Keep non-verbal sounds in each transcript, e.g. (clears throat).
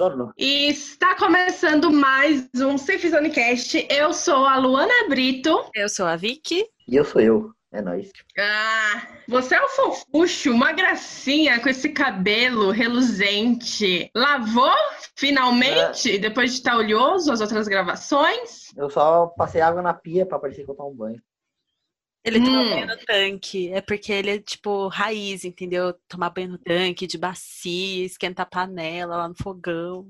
sono. E está começando mais um Safe Zone Cast. Eu sou a Luana Brito. Eu sou a Vicky. E eu sou eu. É nóis. Ah, você é um fofucho, uma gracinha com esse cabelo reluzente. Lavou finalmente, depois de estar oleoso as outras gravações? Eu só passei água na pia pra parecer que eu tomo um banho. Ele Hum. toma banho no tanque. É porque ele é tipo raiz, entendeu? Tomar banho no tanque, de bacia, esquentar a panela lá no fogão.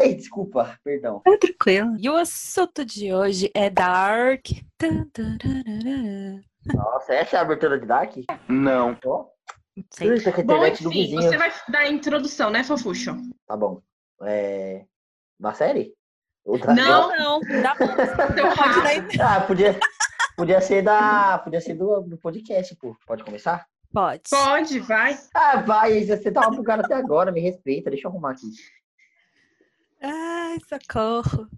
Ai, desculpa, perdão. É tranquilo. E o assunto de hoje é Dark. Nossa, essa é a abertura de Dark? Não. É a Bom, enfim, você vai dar a introdução, né, fofucho? Tá bom. É... Na série? Outra Não. Não, não. Dá bom. Seu Pode dar- Ah, podia, (laughs) podia ser da. Podia ser do, do podcast, pô. Pode começar? Pode. Pode, vai. Ah, vai, você tava bugado até agora, me respeita, deixa eu arrumar aqui. Ai, socorro.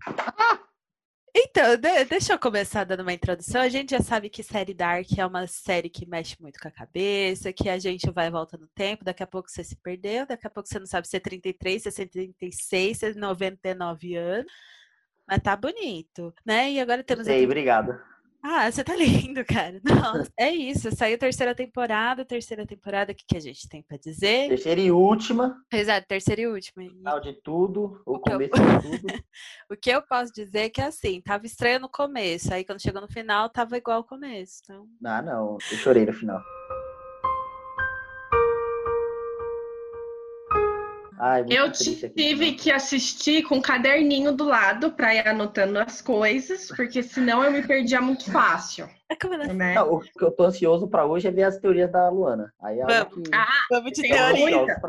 Então, de- deixa eu começar dando uma introdução. A gente já sabe que série Dark é uma série que mexe muito com a cabeça, que a gente vai e volta no tempo, daqui a pouco você se perdeu, daqui a pouco você não sabe se é 33, se é 36, se é 99 anos. Mas tá bonito, né? E agora temos a Sei, obrigado. Ah, você tá (laughs) lindo, cara. Nossa, (laughs) é isso. Saiu terceira temporada. Terceira temporada, o que, que a gente tem pra dizer? Terceira e última, Exato, terceira e última. Final de tudo, o O que eu- começo de (laughs) tudo. o que eu posso dizer é que assim, tava estranho no começo. Aí quando chegou no final, tava igual ao começo. Então, Ah, não, eu chorei no final. Ai, Eu triste aqui. tive que assistir com um caderninho do lado pra ir anotando as coisas, porque senão eu me perdia muito fácil, é né? Não, o que eu tô ansioso pra hoje é ver as teorias da Luana. Aí é algo que Ah, Vamos de teoria. (laughs)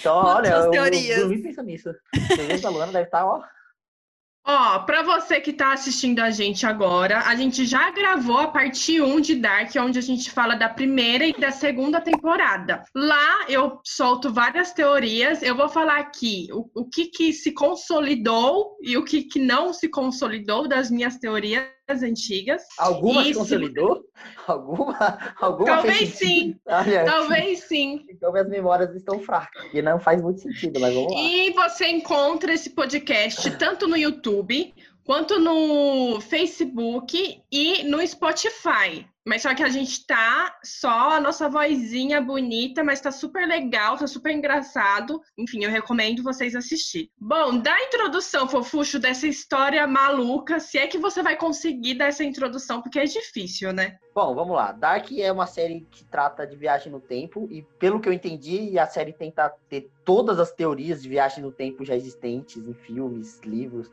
Então, Muitas olha, eu, eu dormi pensando nisso. As teorias da Luana deve estar, ó. Ó, pra você que tá assistindo a gente agora, a gente já gravou a parte 1 de Dark, onde a gente fala da primeira e da segunda temporada. Lá eu solto várias teorias, eu vou falar aqui o, o que que se consolidou e o que que não se consolidou das minhas teorias antigas. Alguma se Isso. consolidou? (laughs) Alguma? Alguma Talvez sim, (laughs) Olha, talvez sim. então minhas memórias estão fracas. E não faz muito sentido, mas vamos lá. E você encontra esse podcast tanto no YouTube quanto no Facebook e no Spotify. Mas só que a gente tá só a nossa vozinha bonita, mas tá super legal, tá super engraçado. Enfim, eu recomendo vocês assistirem. Bom, dá a introdução, fofucho, dessa história maluca. Se é que você vai conseguir dar essa introdução, porque é difícil, né? Bom, vamos lá. Dark é uma série que trata de viagem no tempo e pelo que eu entendi, a série tenta ter todas as teorias de viagem no tempo já existentes em filmes, livros,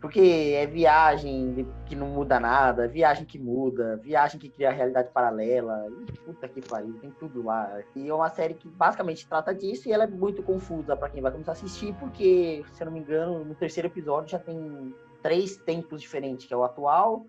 porque é viagem que não muda nada, viagem que muda, viagem que cria realidade paralela, e puta que pariu, tem tudo lá. E é uma série que basicamente trata disso e ela é muito confusa pra quem vai começar a assistir, porque, se eu não me engano, no terceiro episódio já tem três tempos diferentes, que é o atual,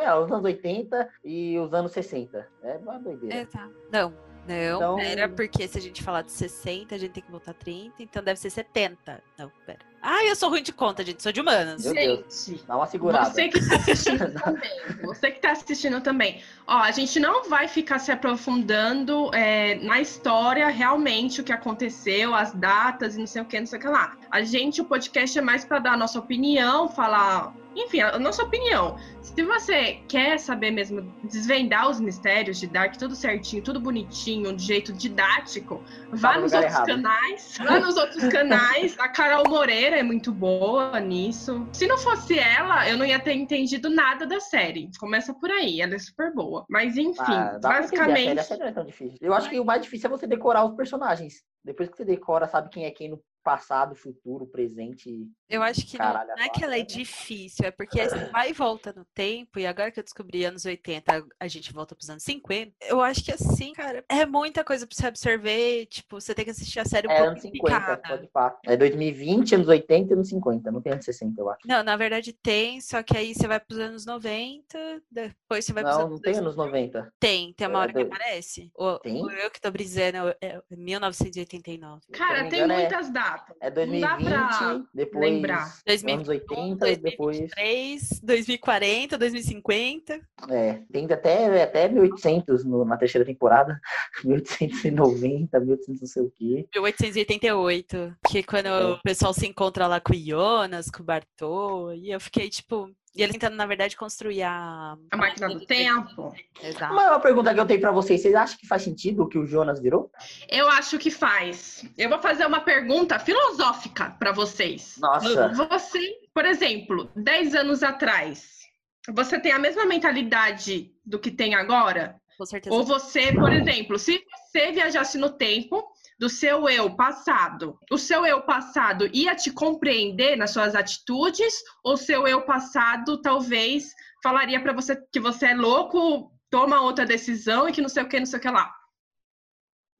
é, os anos 80 e os anos 60. É uma doideira. É, tá. Não, não, Então- pera, porque se a gente falar de 60, a gente tem que voltar 30, então deve ser 70. Não, pera. Ah, eu sou ruim de conta, gente, sou de humanas. Meu Deus. Gente, Dá uma segurada. Você que tá assistindo também. Você que tá assistindo também. Ó, a gente não vai ficar se aprofundando é, na história, realmente, o que aconteceu, as datas e não sei o que, não sei o que lá. A gente, o podcast é mais para dar a nossa opinião, falar. Enfim, a nossa opinião. Se você quer saber mesmo, desvendar os mistérios de Dark, tudo certinho, tudo bonitinho, de jeito didático, vá no nos outros errado. canais. Vá nos outros (laughs) canais. A Carol Moreira é muito boa nisso. Se não fosse ela, eu não ia ter entendido nada da série. Começa por aí, ela é super boa. Mas enfim, Ah, a série, basicamente. a série não é tão difícil. Eu acho que o mais difícil é você decorar os personagens. Depois que você decora, sabe quem é quem no passado, futuro, presente. Eu acho que não, Caralho, não é que ela é difícil, é porque você vai e volta no tempo, e agora que eu descobri anos 80, a gente volta pros anos 50. Eu acho que assim, cara, é muita coisa pra você absorver. Tipo, você tem que assistir a série um É pouco anos 50, picada. pode pá. É 2020, anos 80 e anos 50. Não tem anos 60, eu acho. Não, na verdade tem, só que aí você vai pros anos 90, depois você vai pros Não, anos não tem 2000. anos 90. Tem, tem uma É, hora que aparece. Ou, Tem? ou eu que tô brisando, é 1989. Se eu Cara, não tem engano, é- muitas datas. É Não dá 2020, pra depois lembrar. 2021, anos 80, depois 2023, 2040, 2050. É, tem até, até 1800 no- na terceira temporada. (laughs) 1890, 1800 não sei o quê. 1888, que quando É. o pessoal se encontra lá com o Jonas, com o Bartô, e eu fiquei tipo. E ele tentando, na verdade, construir a. A máquina do tempo. Exato. Uma, uma pergunta que eu tenho pra vocês. Vocês acham que faz sentido o que o Jonas virou? Eu acho que faz. Eu vou fazer uma pergunta filosófica para vocês. Nossa. Você, por exemplo, 10 anos atrás, você tem a mesma mentalidade do que tem agora? Com certeza. Ou você, por exemplo, se você viajasse no tempo do seu eu passado, o seu eu passado ia te compreender nas suas atitudes? Ou seu eu passado talvez falaria para você que você é louco, toma outra decisão e que não sei o que, não sei o que lá?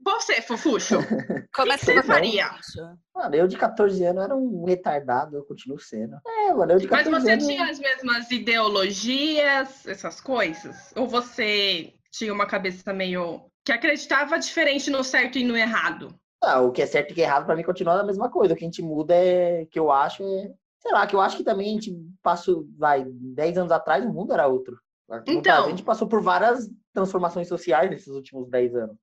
Você, Fofuxo, (laughs) Começa que você com- faria? Mano, eu de 14 anos era um retardado, eu continuo sendo. É, mano, eu de Mas 14 você anos. tinha as mesmas ideologias, essas coisas? Ou você tinha uma cabeça meio que acreditava diferente no certo e no errado? Ah, o que é certo e o que é errado pra mim continua a mesma coisa. O que a gente muda é que eu acho é. Sei lá, que eu acho que também a gente passou, vai, 10 anos atrás o mundo era outro. Então. A gente passou por várias transformações sociais nesses últimos 10 anos.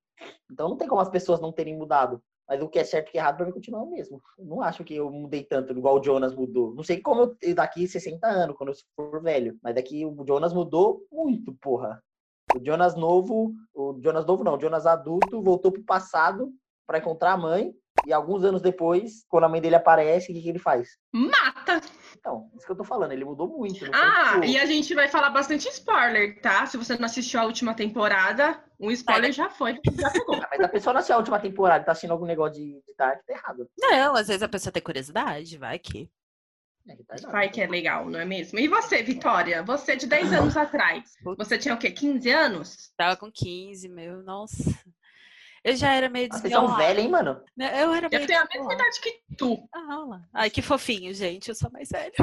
Então não tem como as pessoas não terem mudado. Mas o que é certo e o que é errado pra mim continua o mesmo. Eu não acho que eu mudei tanto, igual o Jonas mudou. Não sei como eu daqui 60 anos, quando eu for velho. Mas daqui o Jonas mudou muito, porra. O Jonas novo, o Jonas novo não, o Jonas adulto voltou pro passado pra encontrar a mãe. E alguns anos depois, quando a mãe dele aparece, o que, que ele faz? Mata! Então, isso que eu tô falando, ele mudou muito. foi, Ah, e a gente vai falar bastante spoiler, tá? Se você não assistiu a última temporada, um spoiler já foi, já pegou. (laughs) ah, Mas a pessoa não assistiu a última temporada e tá assistindo algum negócio de, de Dark, tá errado. Não, às vezes a pessoa tem curiosidade, vai que. É, que é legal, não é mesmo? E você, Vitória? Você de 10 anos atrás, você tinha o quê? 15 anos? Tava com 15, meu, nossa. Eu já era meio Ah, Vocês são velhos, hein, mano? né? Eu era meio Eu tenho a mesma idade que tu. Ah, lá. Ai, que fofinho, gente. Eu sou mais velho.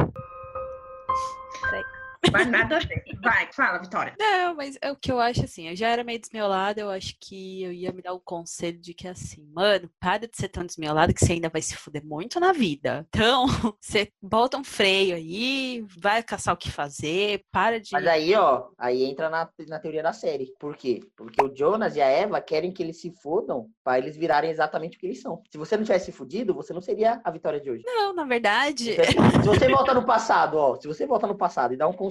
Mas nada a ver. Vai, fala, Vitória. Não, mas é o que eu acho assim. Eu já era meio desmiolada. Eu acho que eu ia me dar um conselho de que assim, mano, para de ser tão desmiolada que você ainda vai se fuder muito na vida. Então, (laughs) você bota um freio aí, vai caçar o que fazer, para de. Mas aí, ó, aí entra na, na teoria da série. Por quê? Porque o Jonas e a Eva querem que eles se fodam pra eles virarem exatamente o que eles são. Se você não tivesse se fudido, você não seria a vitória de hoje. Não, na verdade. Se você (laughs) volta no passado, ó, se você volta no passado e dá um conselho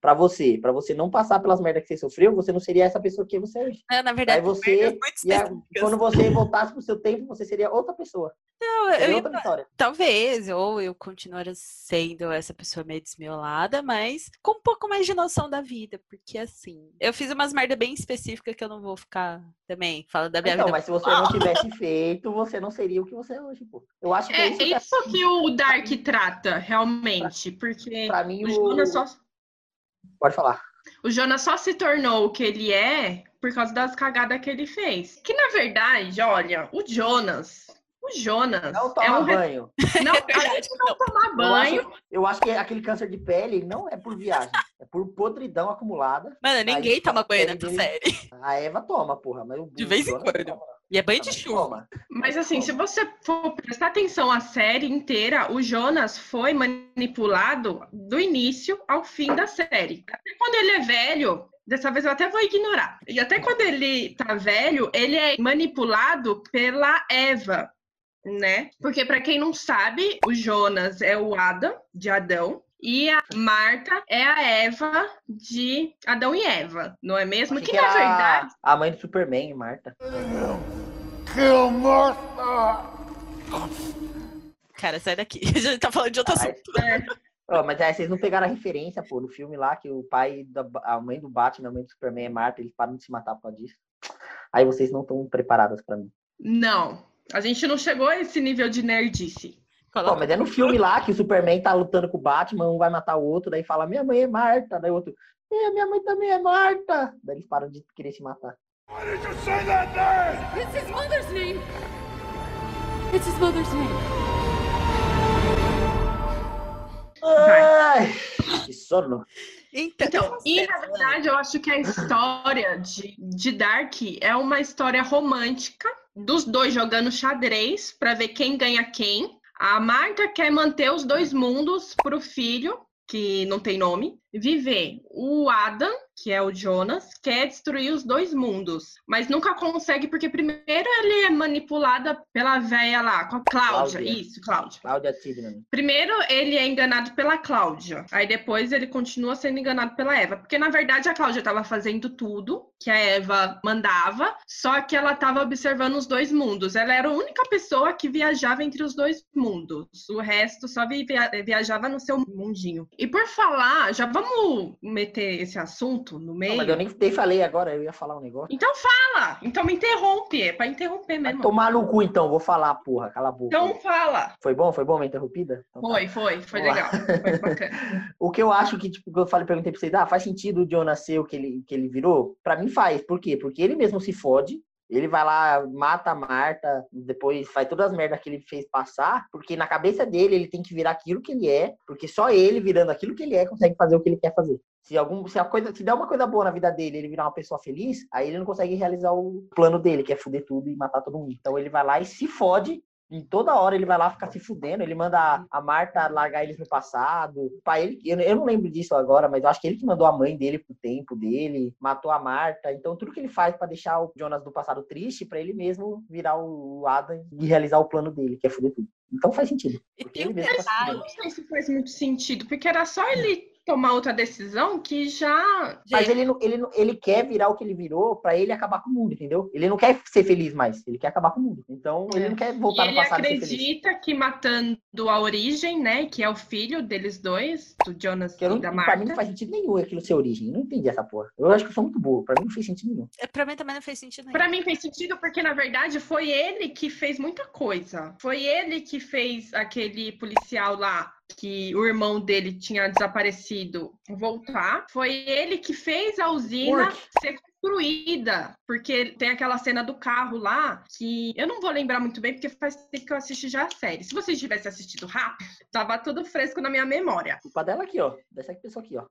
pra você, pra você não passar pelas merdas que você sofreu, você não seria essa pessoa que você é hoje. Não, na verdade, Aí você merdas muito ia- específicas. quando você voltasse pro seu tempo, você seria outra pessoa. Não, Seria eu ia outra vitória. Talvez, ou eu continuaria sendo essa pessoa meio desmiolada, mas com um pouco mais de noção da vida, porque assim, eu fiz umas merda bem específicas que eu não vou ficar também falando da minha Então, vida. mas se você não tivesse feito, você não seria o que você é hoje, pô. Eu acho que é, É isso que isso que o Dark trata, realmente. Porque pra mim o o... Jonas só Pode falar. O Jonas só se tornou o que ele é por causa das cagadas que ele fez. Que na verdade, olha, o Jonas. O Jonas Não é toma um. re- banho. (laughs) Não, além de não tomar Eu banho. acho, eu acho que aquele câncer de pele não é por viagem, é por podridão acumulada. Mano, ninguém Aí, toma banho nessa série. A Eva toma, porra, mas o De vez em quando. E é banho de Também chuva. Mas assim, se você for prestar atenção à série inteira, o Jonas foi manipulado do início ao fim da série. Até quando ele é velho, dessa vez eu até vou ignorar. E até quando ele tá velho, ele é manipulado pela Eva, né? Porque pra quem não sabe, o Jonas é o Adam de Adão. E a Marta é a Eva de Adão e Eva, não é mesmo? Que, que na era verdade a mãe do Superman, Marta. Kill Martha! Cara, sai daqui. (laughs) A gente tá falando de outro Caralho. assunto. é, Ó, mas aí vocês não pegaram a referência, pô, no filme lá, que o pai, da, a mãe do Batman, a mãe do Superman é Marta, eles param de se matar por causa disso. Aí vocês não estão preparadas pra mim. não. A gente não chegou a esse nível de nerdice. Pô, mas é no filme lá que o Superman tá lutando com o Batman, um vai matar o outro, daí fala, minha mãe é Marta, daí o outro, é, minha mãe também é Marta. Daí eles param de querer se matar. Why did you say that name? It's his mother's name. It's his mother's name. Ai, que sono. Então, Então, e na verdade, eu acho que a história de, de Dark é uma história romântica dos dois jogando xadrez pra ver quem ganha quem. A Marta quer manter os dois mundos pro filho, que não tem nome, viver. O Adam, que é o Jonas, quer destruir os dois mundos, mas nunca consegue porque primeiro ele é manipulada pela véia lá, com a Cláudia. Cláudia. Isso, Cláudia. Cláudia Tidman. Primeiro ele é enganado pela Cláudia, aí depois ele continua sendo enganado pela Eva, porque na verdade a Cláudia estava fazendo tudo que a Eva mandava, só que ela estava observando os dois mundos. Ela era a única pessoa que viajava entre os dois mundos. O resto só vi- via- viajava no seu mundinho. E por falar, já vamos meter esse assunto no Não, meio? mas eu nem, nem falei agora, eu ia falar um negócio. Então fala! Então me interrompe, é pra interromper Vai mesmo. tomar no cu então, vou falar, porra, cala a boca. Então fala! Foi bom? Foi bom minha interrompida? Então tá. Foi, foi, foi Vamos legal. Foi (laughs) bacana. O que eu acho que, tipo, eu falei, perguntei pra vocês, ah, faz sentido o Jonas ser o que ele, que ele virou? Pra mim faz. Por quê? Porque ele mesmo se fode, ele vai lá, mata a Marta, depois faz todas as merdas que ele fez passar, porque na cabeça dele ele tem que virar aquilo que ele é, porque só ele virando aquilo que ele é consegue fazer o que ele quer fazer. Se algum, se a coisa, se der uma coisa boa na vida dele, ele virar uma pessoa feliz, aí ele não consegue realizar o plano dele, que é fuder tudo e matar todo mundo. Então ele vai lá e se fode e toda hora ele vai lá ficar se fudendo. Ele manda a- Marta largar eles no passado. Pai, ele, eu, eu não lembro disso agora, mas eu acho que ele que mandou a mãe dele pro tempo dele, matou a Marta. Então, tudo que ele faz pra deixar o Jonas do passado triste, pra ele mesmo virar o Adam e realizar o plano dele, que é fuder tudo. Então faz sentido. E Porque tem ele mesmo tá se Eu fudendo. não sei se faz muito sentido, porque era só ele tomar outra decisão que já. Mas ele, não- ele, não- ele quer virar o que ele virou pra ele acabar com o mundo, entendeu? Ele não quer ser feliz mais, ele quer acabar com o mundo. Então, ele não quer E voltar no ele passado e ser feliz. acredita que matando a origem, né? Que é o filho deles dois, do Jonas Que eu não, e da pra mim não Marta. faz sentido nenhum aquilo ser origem. Eu não entendi essa porra. Eu acho que eu sou muito burro. Pra mim não fez sentido nenhum. é, pra mim também não fez sentido nenhum. Pra mim fez sentido porque, na verdade, foi ele que fez muita coisa. Foi ele que fez aquele policial lá, que o irmão dele tinha desaparecido, voltar. Foi ele que fez a usina Work. ser construída. Porque tem aquela cena do carro lá, que eu não vou lembrar muito bem, porque faz tempo que eu assisti já a série. Se vocês tivessem assistido rápido, tava tudo fresco na minha memória. Culpa dela aqui, ó. Dessa pessoa aqui, ó.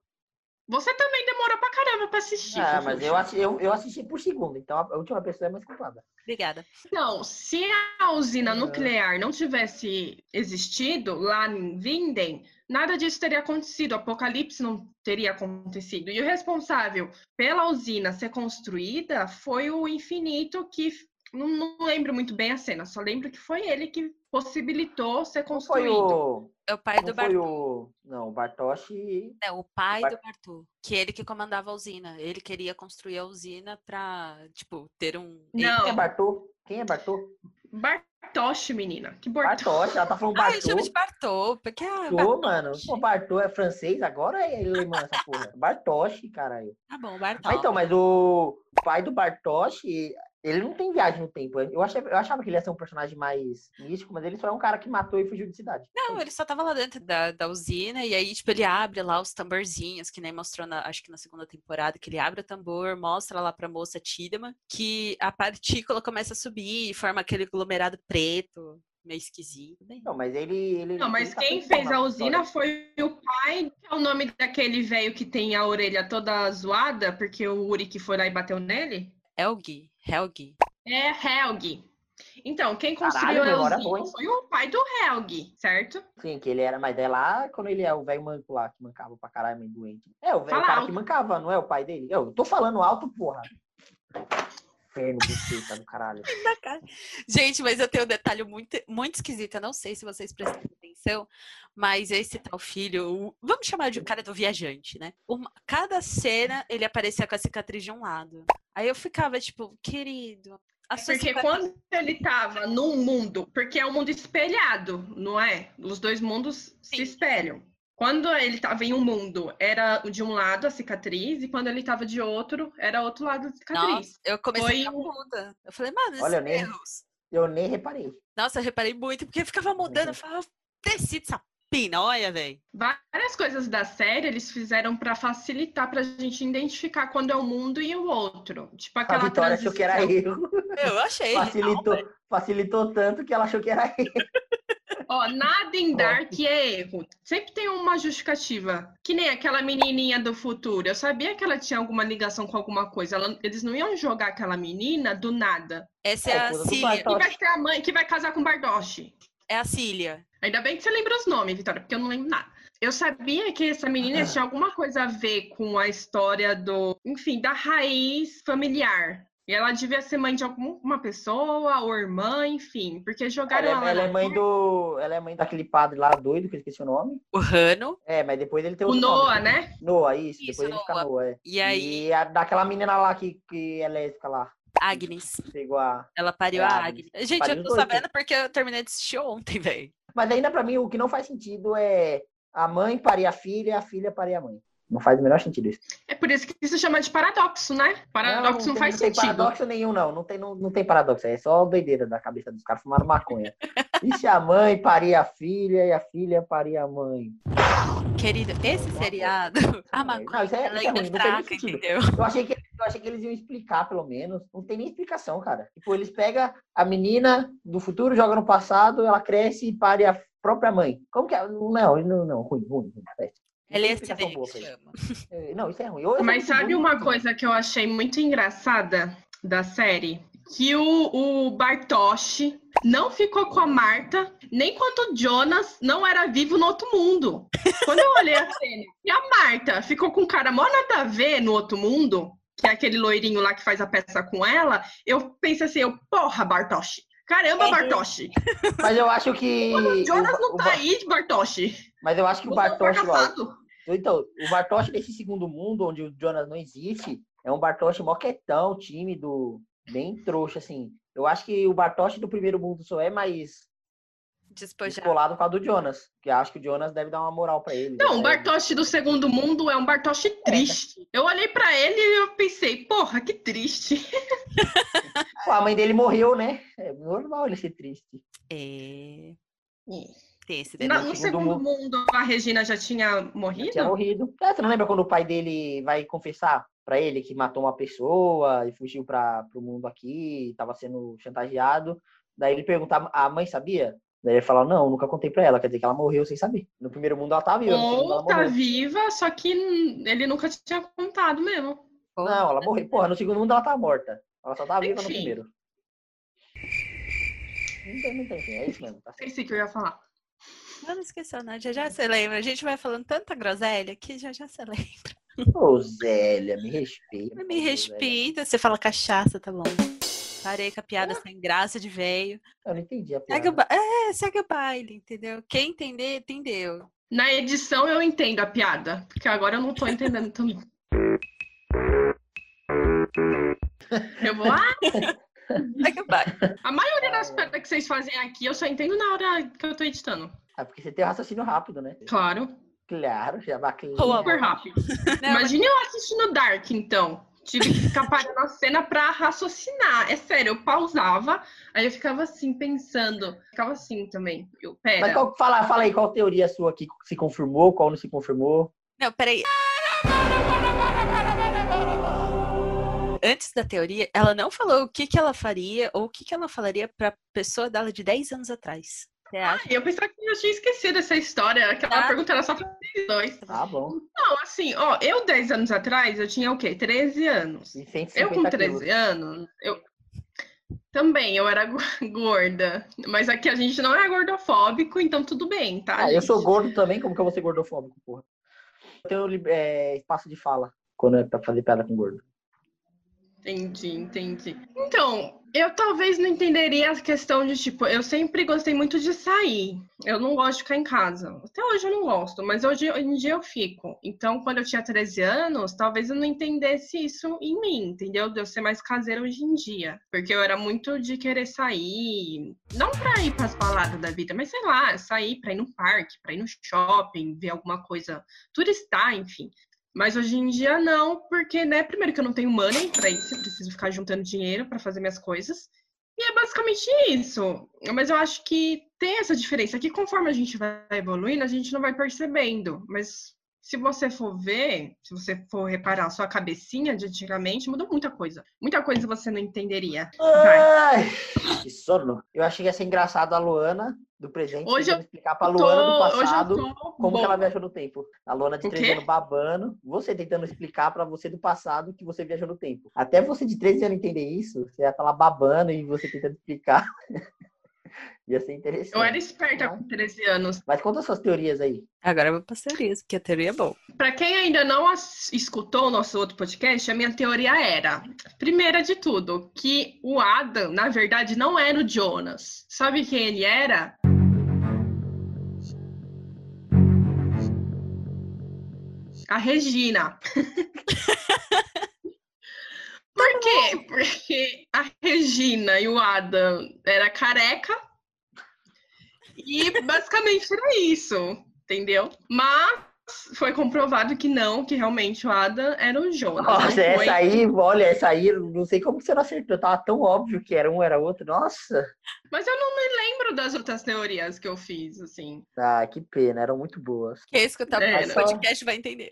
Você também demorou pra caramba pra assistir. Ah, mas eu, assi- eu, eu assisti por segundo, então a última pessoa é mais culpada. Obrigada. Não, se a usina nuclear não tivesse existido lá em Vinden, nada disso teria acontecido, o apocalipse não teria acontecido. E o responsável pela usina ser construída foi o Infinito, que não, não lembro muito bem a cena, só lembro que foi ele que possibilitou ser Não foi construído. o. É o pai Não do Bartô. o. Não, o Bartoshi. É, o pai Bar- do Bartô. Que ele que comandava a usina. Ele queria construir a usina pra, tipo, ter um. Não. Quem é Bartô? Quem é Bartô? Bartoshi, menina. Que Bartoshi. Bartoshi, ela tá falando Ah, eu chamo Bartô. de Bartô, porque é Bartô, mano. Pô, Bartô é francês, agora é alemã essa porra. Bartoshi, caralho. Tá bom, Bartô. Ah, então, mas o pai do Bartoshi, ele não tem viagem no tempo. Eu achava, eu achava que ele ia ser um personagem mais místico, mas ele só é um cara que matou e fugiu de cidade. Não, ele só tava lá dentro da, da usina e aí, tipo, ele abre lá os tamborzinhos, que nem mostrou, na, acho que na segunda temporada, que ele abre o tambor, mostra lá pra moça Tidama que a partícula começa a subir e forma aquele aglomerado preto, meio esquisito. Bem, Não, mas ele. ele Não, mas ele tá quem fez a usina história. foi o pai, que é o nome daquele velho que tem a orelha toda zoada, porque o Uri que foi lá e bateu nele. Helgi, Helgi. É Helgi. Então, quem Caralho, construiu boa, hein? foi o pai do Helgi, certo? Sim, que ele era, mas é lá quando ele é o velho manco lá, que mancava pra caralho, meio doente. É, o velho cara alto. que mancava, não é o pai dele? Eu tô falando alto, porra. Inferno, buceta do caralho. (laughs) Gente, mas eu tenho um detalhe muito, muito esquisito. Eu não sei se vocês prestam atenção, mas esse tal filho, o- vamos chamar de cara do viajante, né? Uma- cada cena ele aparecia com a cicatriz de um lado. Aí eu ficava tipo, querido. A sua Porque quando ele tava num mundo, porque é um mundo espelhado, não é? Os dois mundos se Sim. espelham. Quando ele tava em um mundo, era de um lado a cicatriz, e quando ele tava de outro, era outro lado a cicatriz. Nossa, eu comecei Foi a o- muda. Eu falei, mano, Olha, eu nem-. Eu nem reparei. Nossa, eu reparei muito, porque ficava mudando. Eu falava, decide essa pinóia, velho. Várias coisas da série eles fizeram pra facilitar pra gente identificar quando é um mundo e o outro. Tipo A aquela Vitória achou que era transição. erro. Eu achei. Facilitou, facilitou tanto que ela achou que era erro. Ó, nada em Dark é erro. Sempre tem uma justificativa. Que nem aquela menininha do futuro. Eu sabia que ela tinha alguma ligação com alguma coisa. Ela- eles não iam jogar aquela menina do nada. Essa é, É, a. Bartol. Que vai ser a mãe que vai casar com Bardoche. É a Cília. Ainda bem que você lembra os nomes, Vitória, porque eu não lembro nada. Eu sabia que essa menina tinha alguma coisa a ver com a história do, enfim, da raiz familiar. E ela devia ser mãe de alguma pessoa, ou irmã, enfim, porque jogaram Ela, ela. é- ela é na- mãe do. Ela é mãe daquele padre lá doido, que eu esqueci o nome. O Rano. É, mas depois ele tem O outro Noah, nome. né? Noah, isso. Isso, depois ele fica Noah. Noah, é. E aí, E a, daquela menina lá que, que é lésbica lá. Agnes. Pegou a. Ela pariu É, a Agnes. Agnes. Gente, Pariu eu tô dois, sabendo porque eu terminei de assistir ontem, velho. Mas ainda pra mim o que não faz sentido é a mãe parir a filha e a filha parir a mãe. Não faz o menor sentido isso. É por isso que isso chama de paradoxo, né? Paradoxo não, tem, faz não tem sentido. paradoxo nenhum, não. Não tem, não, não tem paradoxo. É só doideira da cabeça dos caras fumaram maconha. e se a mãe parir a filha e a filha parir a mãe? Querido, esse seriado, (laughs) a Não, maconha, isso é- ela é ainda ruim, é não nem fraca, entendeu? Eu achei, que, eu achei que eles iam explicar, pelo menos. Não tem nem explicação, cara. Tipo, eles pegam a menina do futuro, jogam no passado, ela cresce e pare a própria mãe. Como que é? Não, não, não. Ruim, ruim. ruim. Não LSD explicação boa chama. É, Não, isso é ruim. Mas sabe uma coisa que eu achei muito engraçada da série? Que o, o Bartoshi não ficou com a Marta, nem quando o Jonas não era vivo no outro mundo. Quando eu olhei a cena, e a Marta ficou com um cara mó nada a ver no outro mundo, que é aquele loirinho lá que faz a peça com ela, eu pensei assim, eu, porra, Bartoshi. Caramba, É, Bartoshi. (laughs) Mas eu acho que. O Jonas o- não o tá aí, Bartoshi. Mas eu acho que o Bartosz. ó, fracassado. Então, o Bartosz nesse segundo mundo, onde o Jonas não existe, é um Bartosz moquetão, tímido, bem trouxa, assim. Eu acho que o Bartosz do primeiro mundo só é mais Despojado. descolado por causa do Jonas. Que acho que o Jonas deve dar uma moral pra ele. Não, o né? Bartoshi do segundo mundo é um Bartoshi triste. Eu olhei pra ele e eu pensei, porra, que triste. (laughs) Pô, a mãe dele morreu, né? É normal ele ser triste. É... Tem esse Na- no segundo segundo mundo, a Regina já tinha morrido? Tinha morrido. É, você não lembra quando o pai dele vai confessar pra ele que matou uma pessoa e fugiu para o mundo aqui, estava sendo chantageado? Daí ele pergunta, a mãe sabia? Daí ele fala, não, nunca contei pra ela, quer dizer que ela morreu sem saber. No primeiro mundo ela tá viva, no Ou tá morreu. viva, só que ele nunca tinha contado mesmo. Não, ela morreu. Porra, no segundo mundo ela tá morta. Ela só tá viva no Enfim. primeiro. Não tem, não tem, é isso mesmo. Tá o que eu ia falar. Eu não esqueceu, não. Já já você lembra. A gente vai falando tanta groselha que já já você lembra. Ô, Zélia, me respeita. Me Zélia. respeita. Você fala cachaça, tá bom. Parei com a piada sem graça de veio. Eu não entendi a Segue o, piada. ba... é, segue o baile, entendeu? Quem entender, entendeu. Na edição eu entendo a piada, porque agora eu não tô entendendo também. Eu vou, ah, Segue o baile. a maioria das piadas que vocês fazem aqui eu só entendo na hora que eu tô editando. É porque você tem raciocínio rápido, né? Claro, Claro, já vai Ô, super rápido. (laughs) Não, Imagine eu assistindo Dark, então. Tive que ficar parando a cena pra raciocinar. É sério, eu pausava, aí eu ficava assim, pensando. Ficava assim também. Eu, pera. Mas qual, fala, fala aí, qual teoria sua que se confirmou, qual não se confirmou? Não, peraí. Antes da teoria, ela não falou o que, que ela faria ou o que, que ela falaria pra pessoa dela de 10 anos atrás. Acha? Eu pensava que eu tinha esquecido essa história. Aquela Ah. pergunta era só pra vocês dois. Tá bom. Não, assim, ó, eu 10 anos atrás, eu tinha o quê? 13 anos. 150 Eu com 13 quilos. anos, eu também eu era go- (laughs) gorda, mas aqui a gente não é gordofóbico, então tudo bem, tá? Ah, eu sou gordo também, como que eu vou ser gordofóbico, porra? Eu tenho é, espaço de fala quando é pra fazer piada com gordo. Entendi, entendi. Então, eu talvez não entenderia a questão de, tipo, eu sempre gostei muito de sair. Eu não gosto de ficar em casa. Até hoje eu não gosto, mas hoje em dia eu fico. Então, quando eu tinha 13 anos, talvez eu não entendesse isso em mim, entendeu? De eu ser mais caseira hoje em dia. Porque eu era muito de querer sair, não pra ir pras baladas da vida, mas sei lá, sair pra ir no parque, pra ir no shopping, ver alguma coisa, turistar, enfim. Mas hoje em dia não, porque, né, primeiro que eu não tenho money pra isso, eu preciso ficar juntando dinheiro pra fazer minhas coisas. E é basicamente isso. Mas eu acho que tem essa diferença, que conforme a gente vai evoluindo, a gente não vai percebendo. Mas se você for ver, se você for reparar a sua cabecinha de antigamente, mudou muita coisa. Muita coisa você não entenderia. Vai. Ai, que sono. Eu achei que ia ser engraçado a Luana do presente Hoje tentando explicar pra Tô- Luana do hoje eu passado tô como que ela viajou no tempo. A Luana de O 13 quê? anos babando, você tentando explicar pra você do passado que você viajou no tempo. Até você de 13 anos entender isso, você ia falar babando e você tentando explicar. (laughs) Ia ser interessante. Eu era esperta com 13 anos. Mas conta suas teorias aí. Agora eu vou pra teorias, porque a teoria é boa. Pra quem ainda não as- escutou o nosso outro podcast, a minha teoria era, primeira de tudo, que o Adam, na verdade, não era o Jonas. Sabe quem ele era? A Regina. (laughs) Por quê? Porque a Regina e o Adam era careca. E basicamente era isso, entendeu? Mas foi comprovado que não, que realmente o Adam era o Jonas. não Nossa, foi. essa aí, olha, essa aí, não sei como que você não acertou. Tava tão óbvio que era um, era outro. Nossa. Mas eu não me lembro das outras teorias que eu fiz, assim. Ah, que pena, eram muito boas. Quem escutar É, o podcast vai entender.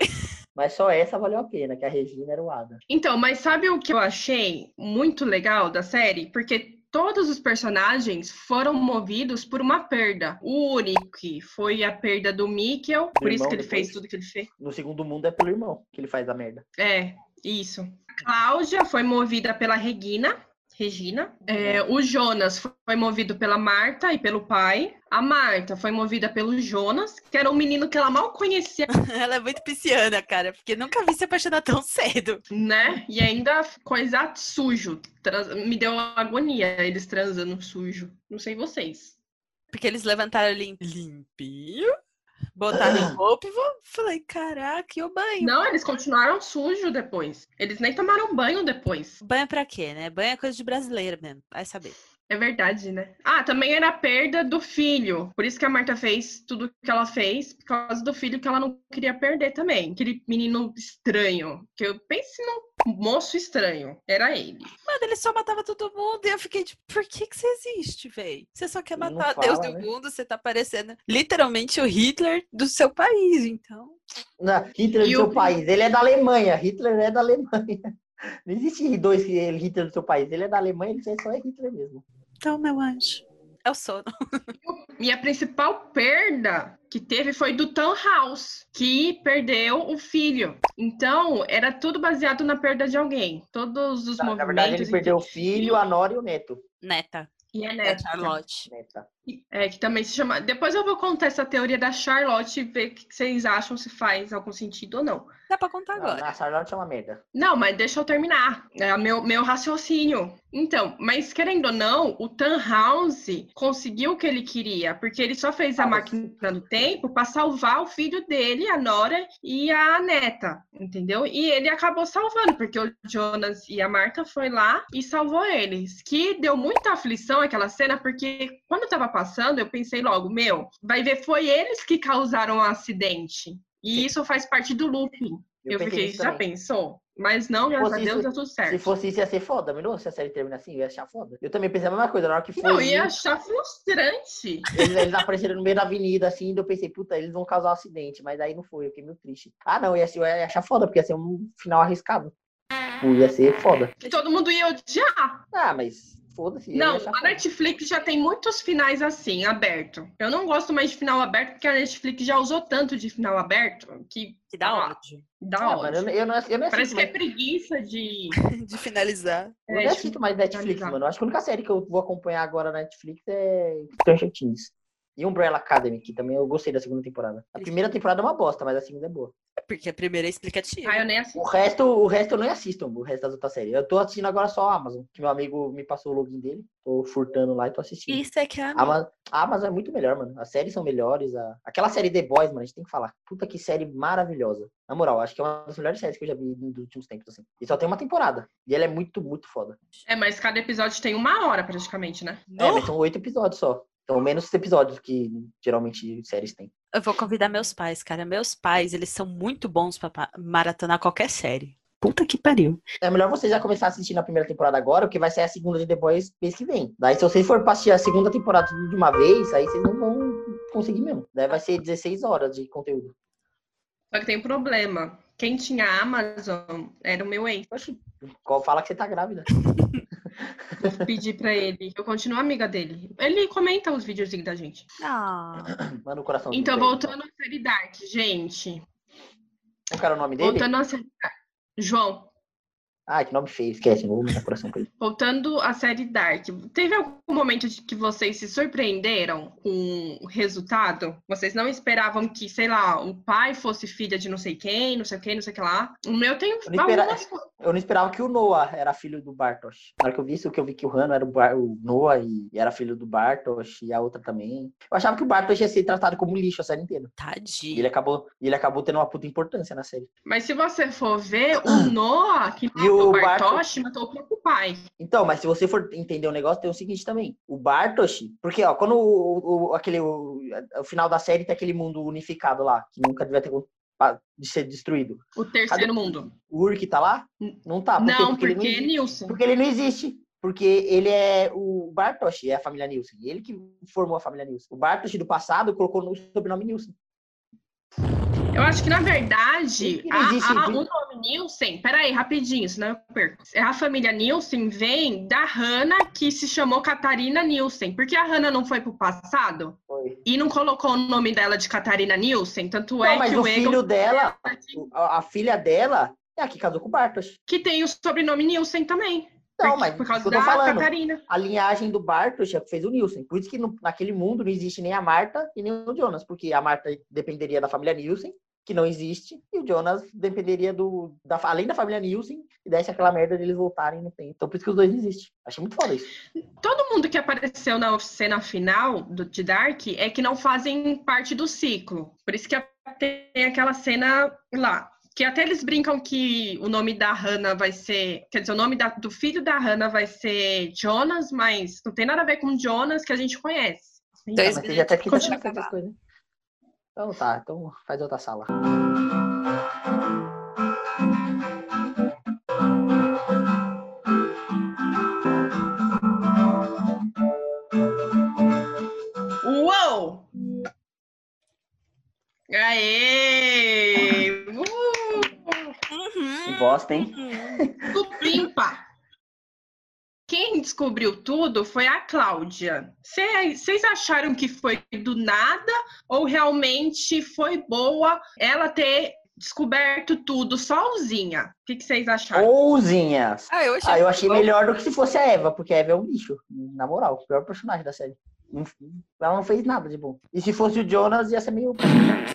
Mas só essa valeu a pena, que a Regina era o Ada. Então, mas sabe o que eu achei muito legal da série? Porque todos os personagens foram movidos por uma perda. O Uric foi a perda do Mikkel, por isso que ele fez depois? tudo que ele fez. No segundo mundo é pelo irmão que ele faz a merda. É, isso. A Cláudia foi movida pela Regina. Regina. É, o Jonas foi movido pela Marta e pelo pai. A Marta foi movida pelo Jonas, que era um menino que ela mal conhecia, (laughs) Ela é muito pisciana, cara, porque nunca vi se apaixonar tão cedo. né? E ainda coisa sujo. Trans- Me deu agonia eles transando sujo. Não sei vocês. Porque eles levantaram lim- limpinho, botaram roupa e vou... falei, caraca, e o banho? Não, eles continuaram sujo depois. Eles nem tomaram banho depois. Banho pra quê, né? Banho é coisa de brasileiro mesmo, vai saber. É verdade, né? Ah, também era a perda do filho. Por isso que a Marta fez tudo que ela fez, por causa do filho que ela não queria perder também. Aquele menino estranho. Que eu pense moço estranho. Era ele. Mano, ele só matava todo mundo e eu fiquei tipo, por que que você existe, véi? Você só quer matar Deus fala, do né? mundo, você tá parecendo literalmente o Hitler do seu país, então... Não, Hitler E do seu o- país, ele é da Alemanha. Hitler é da Alemanha. (laughs) Não existe dois Hitler do seu país. Ele é da Alemanha, ele só é Hitler mesmo. Então, meu anjo, é o sono. (laughs) E a principal perda que teve foi do House, que perdeu o filho. Então, era tudo baseado na perda de alguém. Todos os Na, na movimentos. verdade, ele perdeu o filho, a Nora e o neto. Neta, E a neta. Charlotte. Neta. É, que também se chama. Depois eu vou contar essa teoria da Charlotte e ver o que vocês acham se faz algum sentido ou não. Dá pra contar Não, agora. a Charlotte é uma merda. Não, mas deixa eu terminar. É o meu, meu raciocínio. Então, mas querendo ou não, o Tannhaus conseguiu o que ele queria, porque ele só fez a Ah, mas- máquina do tempo para salvar o filho dele, a Nora e a neta, entendeu? E ele acabou salvando, porque o Jonas e a Marta foi lá e salvou eles. Que deu muita aflição aquela cena, porque quando eu tava passando, eu pensei logo, meu, vai ver, foi eles que causaram o acidente. E isso faz parte do looping. Eu, pensei fiquei, já também. pensou? Mas não, graças a Deus, deu tudo certo. Se fosse isso, ia ser foda. Não, se a série termina assim, eu ia achar foda. Eu também pensei a mesma coisa. Na hora que foi. Não, ia achar frustrante. Eles, eles apareceram no meio da avenida, assim, e eu pensei, puta, eles vão causar um acidente. Mas aí não foi, eu fiquei meio triste. Ah, não, ia, ser, eu ia achar foda, porque ia ser um final arriscado. Tipo, Ia ser foda. Que todo mundo ia odiar. Ah, mas foda-se. eu Não, a. Netflix já tem muitos finais assim, aberto. Eu não gosto mais de final aberto, porque a Netflix já usou tanto de final aberto que Que dá Ah, ódio dá Ah, ódio. mano, eu, não- eu não, eu não Parece que é preguiça de. (laughs) de finalizar. eu é, não de assisto mais Netflix, finalizar. mano. Eu Acho que a única série que eu vou acompanhar agora na Netflix é Stranger Things. E Umbrella Academy, que também eu gostei da segunda temporada. A primeira temporada é uma bosta, mas a segunda é boa. Porque a primeira é explicativa. Ah, eu nem assisti. O resto, o resto eu nem assisto, o resto das outras séries. Eu tô assistindo agora só a Amazon, que meu amigo me passou o login dele. Tô furtando lá e tô assistindo. Isso é que é a A Ama- a Amazon é muito melhor, mano. As séries são melhores. A... Aquela série The Boys, mano, a gente tem que falar. Puta que série maravilhosa. Na moral, acho que é uma das melhores séries que eu já vi nos últimos tempos, assim. E só tem uma temporada. E ela é muito, muito foda. É, mas cada episódio tem uma hora praticamente, né? É, mas são oito episódios só. São menos episódios que geralmente séries têm. Eu vou convidar meus pais, cara. Meus pais, eles são muito bons pra pa- maratonar qualquer série. Puta que pariu. É melhor você já começar a assistir na primeira temporada agora, porque vai sair a segunda de Boys mês que vem. Daí, se vocês for assistir a segunda temporada tudo de uma vez, aí vocês não vão conseguir mesmo. Daí vai ser 16 horas de conteúdo. Só que tem um problema. Quem tinha Amazon era o meu ex. Oxi, qual- fala que você tá grávida. (laughs) Vou pedir pra ele. Eu continuo amiga dele. Ele comenta os videozinhos da gente. Ah, Manda o coração. Então, voltando à série Dark, gente. Qual era o nome dele? Voltando à série Dark. João. Ah, que nome feio, esquece, não vou mandar coração pra ele. Voltando à série Dark, teve algum momento de que vocês se surpreenderam com o resultado? Vocês não esperavam que, sei lá, o pai fosse filha de não sei quem, não sei quem, não sei o que lá? O meu tem Eu não, espera- algumas coisas. eu não esperava que o Noah era filho do Bartosz. Na hora que eu vi isso, que eu vi que o Rano era o, Bar- o Noah e era filho do Bartosz e a outra também. Eu achava que o Bartosz ia ser tratado como lixo a série inteira. E Tadinho. ele acabou, e ele acabou tendo uma puta importância na série. Mas se você for ver, o Noah, que E matou o o Bartosz? Bartosz, matou o próprio pai. Então, mas se você for entender o negócio, tem o seguinte também. O Bartosz, porque, ó, quando o, o- aquele, o, o final da série tem aquele mundo unificado lá, que nunca devia ter de ser destruído. O terceiro mundo. O Urk tá lá? Não tá. Por não, porque, ele não porque existe. Nilson. Porque ele não existe. Porque ele é o Bartosz, é a família Nilson. Ele que formou a família Nilson. O Bartosz do passado colocou no sobrenome Nilson. Eu acho que, na verdade, a, a- o nome Nielsen, peraí, rapidinho, senão eu perco. A família Nielsen vem da Hannah, que se chamou Catarina Nielsen. Porque a Hannah não foi pro passado Foi. e não colocou o nome dela de Catarina Nielsen, tanto Não, é mas que o o filho Egon dela, a, filha dela, é a que casou com o Bartosz. que tem o sobrenome Nielsen também. Não, mas por causa da falando. Catarina. A linhagem do Bartosz é o que fez o Nilson. Por isso que no- naquele mundo não existe nem a Marta e nem o Jonas. Porque a Marta dependeria da família Nielsen, que não existe, e o Jonas dependeria do. Da, além da família Nielsen, e desse aquela merda deles voltarem no tempo. Então por isso que os dois não existem. Achei muito foda isso. Todo mundo que apareceu na cena final do, de Dark é que não fazem parte do ciclo. Por isso que tem aquela cena lá. Que até eles brincam que o nome da Hannah vai ser. Quer dizer, o nome da- do filho da Hannah vai ser Jonas, mas não tem nada a ver com Jonas que a gente conhece. Você já até fica Continua pensando essas coisas. Então tá, então faz outra sala. Uou! Aê! Uh! Que bosta, hein? (laughs) Descobriu tudo foi a Cláudia. Vocês acharam que foi do nada ou realmente foi boa ela ter descoberto tudo sozinha? O que vocês acharam? Ouzinhas. Ah, eu achei. Ah, eu achei melhor do que se fosse a Eva, porque a Eva é um lixo. Na moral, o pior personagem da série. Ela não fez nada de bom. E se fosse o Jonas, ia ser meio.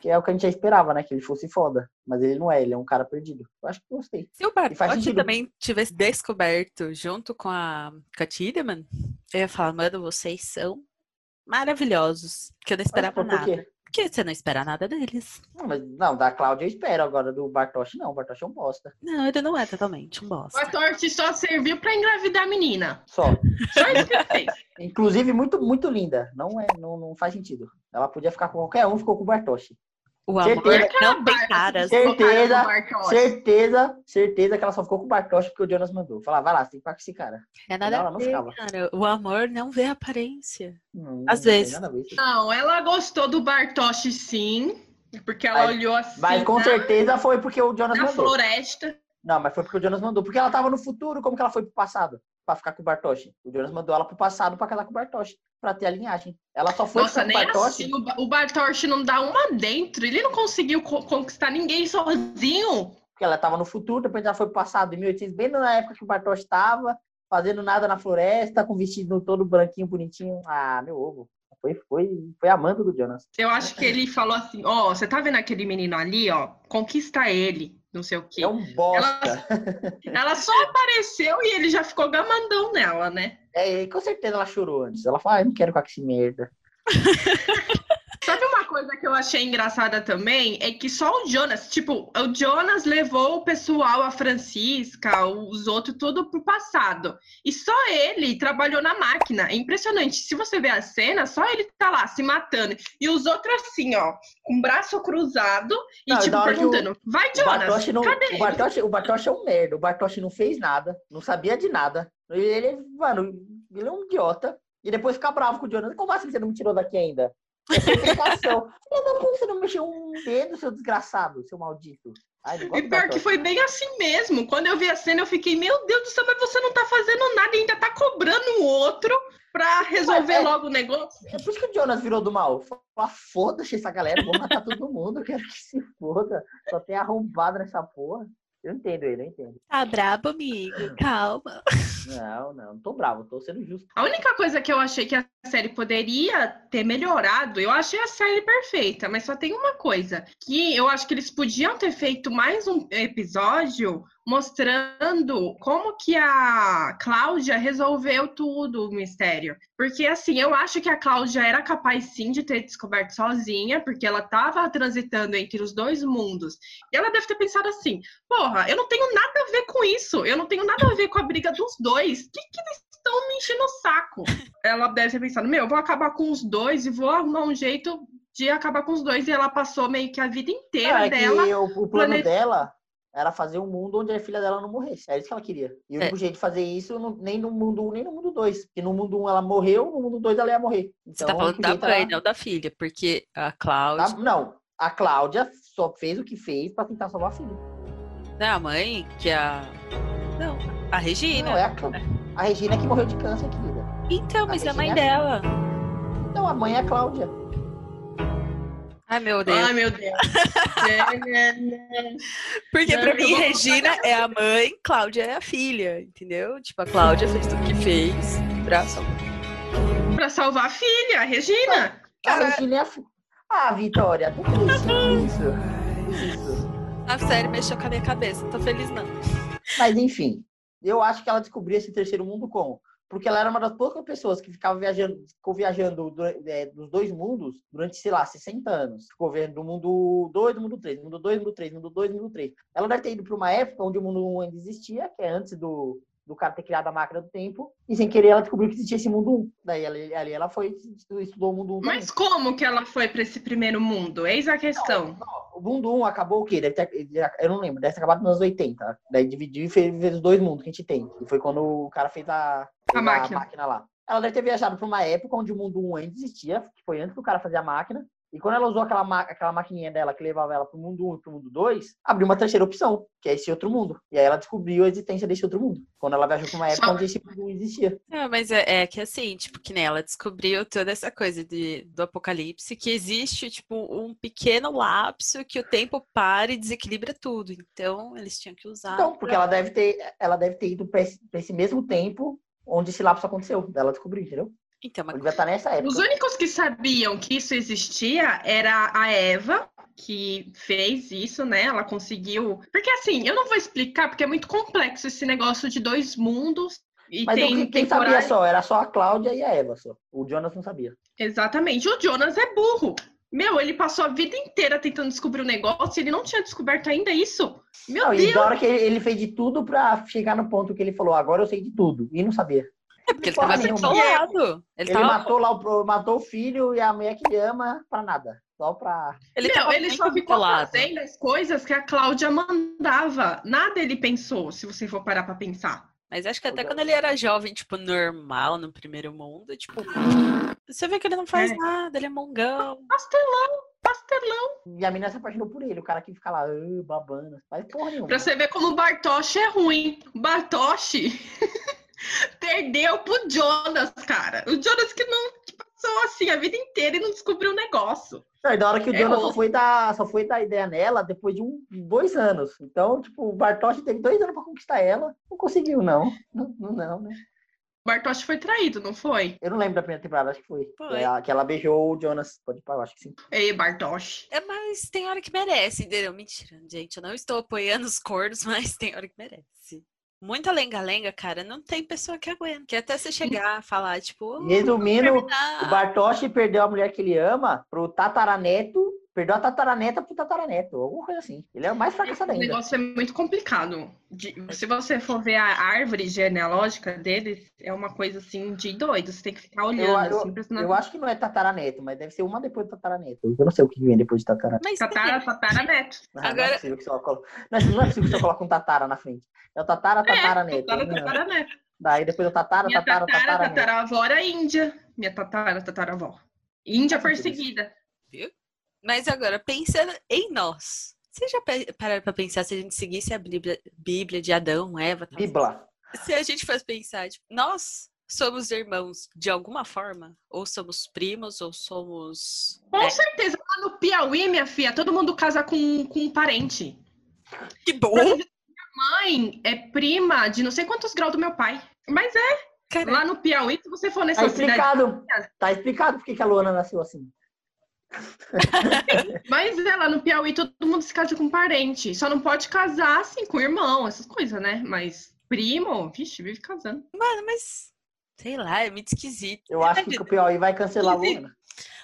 Que é o que a gente já esperava, né? Que ele fosse foda. Mas ele não é, ele é um cara perdido. Eu acho que gostei. Se o sentido. também tivesse descoberto junto com a, com a Tiedemann, eu ia falar, mano, vocês são maravilhosos. Que eu não Mas, esperava por nada. quê? Porque você não espera nada deles. Não, mas, não, da Cláudia eu espero. Agora do Bartosz, não. O Bartosz é um bosta. Não, ele não é totalmente um O bosta. Atorte só serviu pra engravidar a menina. Só. Só isso que ele fez. Inclusive, muito, muito linda. Não, é, não, não faz sentido. Ela podia ficar com qualquer um, ficou com o Bartosz. O amor Certeza. não tem Aquela caras. Certeza. Certeza, certeza que ela só ficou com o Bartosz porque o Jonas mandou. Falar, vai lá, você tem que ficar com esse cara. É nada Não, ela a não ver, ficava. cara. O amor não vê aparência. Não, Às vezes. Não, ela gostou do Bartosz sim, porque ela Mas- olhou assim Mas com na, certeza foi porque o Jonas na mandou. floresta. Não, mas foi porque o Jonas mandou. Porque ela tava no futuro, como que ela foi pro passado? Pra ficar com o Bartosz. O Jonas mandou ela pro passado pra casar com o Bartosz. Pra ter a linhagem. Ela só foi Nossa, nem Bartosz. assim. O Ba- O Bartosz não dá uma dentro. Ele não conseguiu co- conquistar ninguém sozinho. Porque ela tava no futuro, depois ela foi passado, em 1800, bem na época que o Bartosz tava, fazendo nada na floresta, com vestido todo branquinho, bonitinho. Ah, meu ovo. Foi, foi, foi amando do Jonas. Eu acho que ele falou assim: Ó, você tá vendo aquele menino ali, ó? Conquista ele. Não sei o quê. É um bosta. Ela só apareceu e ele já ficou gamandão nela, né? É, com certeza ela chorou antes. Ela falou, ah, eu não quero ficar com esse merda. (laughs) Coisa que eu achei engraçada também? É que só o Jonas, tipo, o Jonas levou o pessoal, a Francisca, os outros, tudo pro passado. E só ele trabalhou na máquina. É impressionante. Se você ver a cena, só ele tá lá se matando. E os outros assim, ó, com o braço cruzado e, Não, tipo, que o- perguntando: vai, Jonas, Bartosz, não, cadê o? Bartosz, o Bartosz é um merda. O Bartosz não fez nada, não sabia de nada. Ele, mano, ele é um idiota. E depois fica bravo com o Jonas. Como assim você não me tirou daqui ainda? É. Eu não, você não mexeu um dedo, seu desgraçado, seu maldito? Ai, E pior que foi bem assim mesmo. Quando eu vi a cena, eu fiquei, meu Deus do céu, mas você não tá fazendo nada, ainda tá cobrando o outro pra resolver é- logo o negócio. É por isso que o Jonas virou do mal. Fala, foda-se essa galera, vou matar todo mundo, eu quero que se foda. Só tem arrombado nessa porra. Eu entendo ele, eu entendo. Tá brabo, amigo. Calma. Não, não, não tô bravo, tô sendo justo. A única coisa que eu achei que a série poderia ter melhorado, eu achei a série perfeita, mas só tem uma coisa, que eu acho que eles podiam ter feito mais um episódio mostrando como que a Cláudia resolveu tudo o mistério. Porque assim, eu acho que a Cláudia era capaz sim de ter descoberto sozinha, porque ela estava transitando entre os dois mundos. E ela deve ter pensado assim: porra, eu não tenho nada a ver com isso, eu não tenho nada a ver com a briga dos dois. O que, que eles estão me enchendo o saco? Ela deve ter pensado: meu, eu vou acabar com os dois e vou arrumar um jeito de acabar com os dois. E ela passou meio que a vida inteira Ah, é dela. o, o plano plane- dela era fazer um mundo onde a filha dela não morresse. É isso que ela queria. E o É. único jeito de fazer isso, nem no mundo 1, nem no mundo 2. Porque no mundo 1 ela morreu, no mundo 2 ela ia morrer. Você Então, tá o falando da era- não da filha, porque a Tá? Cláudia. Não, a Cláudia só fez o que fez pra tentar salvar a filha. Não é a mãe, que é a. Não, a Regina. Não, é a, a Regina que morreu de câncer, querida. Então, mas é a mãe é a dela. Então, a mãe é a Cláudia. Ai, meu Deus. Ai, meu Deus. Porque pra Não, mim, Regina é a mãe, Cláudia é a filha, entendeu? Tipo, a Cláudia fez tudo que fez pra salvar. pra salvar a filha, a Regina. A Regina é a fi- Ah, Vitória, tudo isso, isso, isso. A série mexeu com a minha cabeça, não tô feliz não. Mas enfim, eu acho que ela descobriu esse terceiro mundo como? Porque ela era uma das poucas pessoas que ficava viajando, ficou viajando du- é, dos dois mundos durante, sei lá, 60 anos. Ficou vendo do mundo 2, do mundo 3, mundo 2, mundo 3, mundo 2, mundo 3. Ela deve ter ido para uma época onde o mundo 1 ainda existia, que é antes do, do cara ter criado a máquina do tempo, e sem querer ela descobriu que existia esse mundo 1. Daí ali, ali ela foi e estudou o mundo 1 também. Mas como que ela foi pra esse primeiro mundo? Eis a questão. O mundo 1 acabou o quê? Deve ter, eu não lembro, deve ter acabado nos anos 80. Daí dividiu e fez, fez os dois mundos que a gente tem. E foi quando o cara fez a, fez máquina. lá. Ela deve ter viajado para uma época onde o mundo 1 ainda existia, que foi antes do cara fazer a máquina. E quando ela usou aquela, ma- aquela maquininha dela que levava ela pro mundo 1 e pro mundo 2, abriu uma terceira opção, que é esse outro mundo. E aí ela descobriu a existência desse outro mundo. Quando ela viajou pra uma época Só- onde esse mundo 1 existia. Não, mas é, é que assim, tipo, que nem ela descobriu toda essa coisa de, do apocalipse, que existe, tipo, um pequeno lapso que o tempo para e desequilibra tudo. Então, eles tinham que usar. Então, porque ela deve ter, ela deve ter ido pra esse, pra esse mesmo tempo onde esse lapso aconteceu. Ela descobriu, entendeu? Então, mas Ele vai estar nessa época. Os únicos que sabiam que isso existia era a Eva, que fez isso, né? Ela conseguiu. Porque assim, eu não vou explicar, porque é muito complexo esse negócio de dois mundos. E Mas tem o que- quem sabia só? Era só a Cláudia e a Eva só. O Jonas não sabia. Exatamente. O Jonas é burro. Meu, ele passou a vida inteira tentando descobrir o negócio e ele não tinha descoberto ainda isso. Meu Não, e Deus! da hora que ele, ele fez de tudo pra chegar no ponto que ele falou, agora eu sei de tudo. E não sabia. é porque ele tava controlado. Ele, Ele tava, matou lá o, matou o filho e a mulher que ele ama pra nada. Só pra. ele Meu, ele só ficou controlado. fazendo as coisas que a Cláudia mandava. Nada ele pensou, se você for parar pra pensar. Mas acho que até Ô, quando ele era jovem, tipo, normal, no primeiro mundo, tipo, você vê que ele não faz É. nada, ele é mongão. Pastelão, pastelão. E a menina se apaixonou por ele. O cara que fica lá, "Ah, babando. Faz porra nenhuma. Pra você ver como o Bartoshi é ruim. O Bartoshi (laughs) perdeu pro Jonas, cara. O Jonas que não passou assim a vida inteira e não descobriu o negócio. Não, e da hora que o É Jonas só foi, dar, só foi dar ideia nela depois de um, dois anos. Então, tipo, o Bartosz teve dois anos pra conquistar ela. Não conseguiu, não. Não, não, não, né? O Bartoshi foi traído, não foi? Eu não lembro da primeira temporada, acho que foi. Foi. É a- que ela beijou o Jonas. Pode eu acho que sim. Ei, Bartoshi. É, mas tem hora que merece, entendeu? Mentira, gente, eu não estou apoiando os cornos, (laughs) mas tem hora que merece. Muita lenga-lenga, cara, não tem pessoa que aguenta. Que até você chegar a falar, tipo, "Oh, Resumindo, terminar." O Bartosz perdeu a mulher que ele ama pro tataraneto, perdeu a tataraneta pro tataraneto, alguma coisa assim. Ele é o mais fracassado O ainda. negócio é muito complicado. De- se você for ver a árvore genealógica deles, é uma coisa assim de doido. Você tem que ficar olhando, eu- assim, eu acho que não é tataraneto, mas deve ser uma depois do tataraneto. Eu não sei o que vem depois de tataraneto. Mas Tatara, tatara, neto. Ah, Não, Agora- não é possível que você coloque, não, é, não é possível que você coloque um tatara na frente. É o tatara, tataraneto. Tatara, Não. tatara, neto. Daí depois o tatara, Minha tatara, tatara, tataraneto. tataravó era índia. Minha tatara, tataravó. Índia perseguida. Mas agora, pensando em nós. Vocês já pararam pra pensar se a gente seguisse a Bíblia, Bíblia de Adão, Eva? tal? Bibla. Se a gente fosse pensar, tipo, nós somos irmãos de alguma forma? Ou somos primos, ou somos. Com É, certeza. Lá no Piauí, minha filha, todo mundo casa com, com um parente. que bom! mãe é prima de não sei quantos graus do meu pai. Mas é, Cara, lá no Piauí, se você for Tá nessa cidade. explicado. Tá explicado porque que a Luana nasceu assim. (laughs) Mas é, lá no Piauí todo mundo se casa com parente. Só não pode casar assim com irmão, essas coisas, né? Mas primo, vixe, vive casando. mano, mas. Sei lá, é muito esquisito. Eu acho que o Piauí vai cancelar a Luana.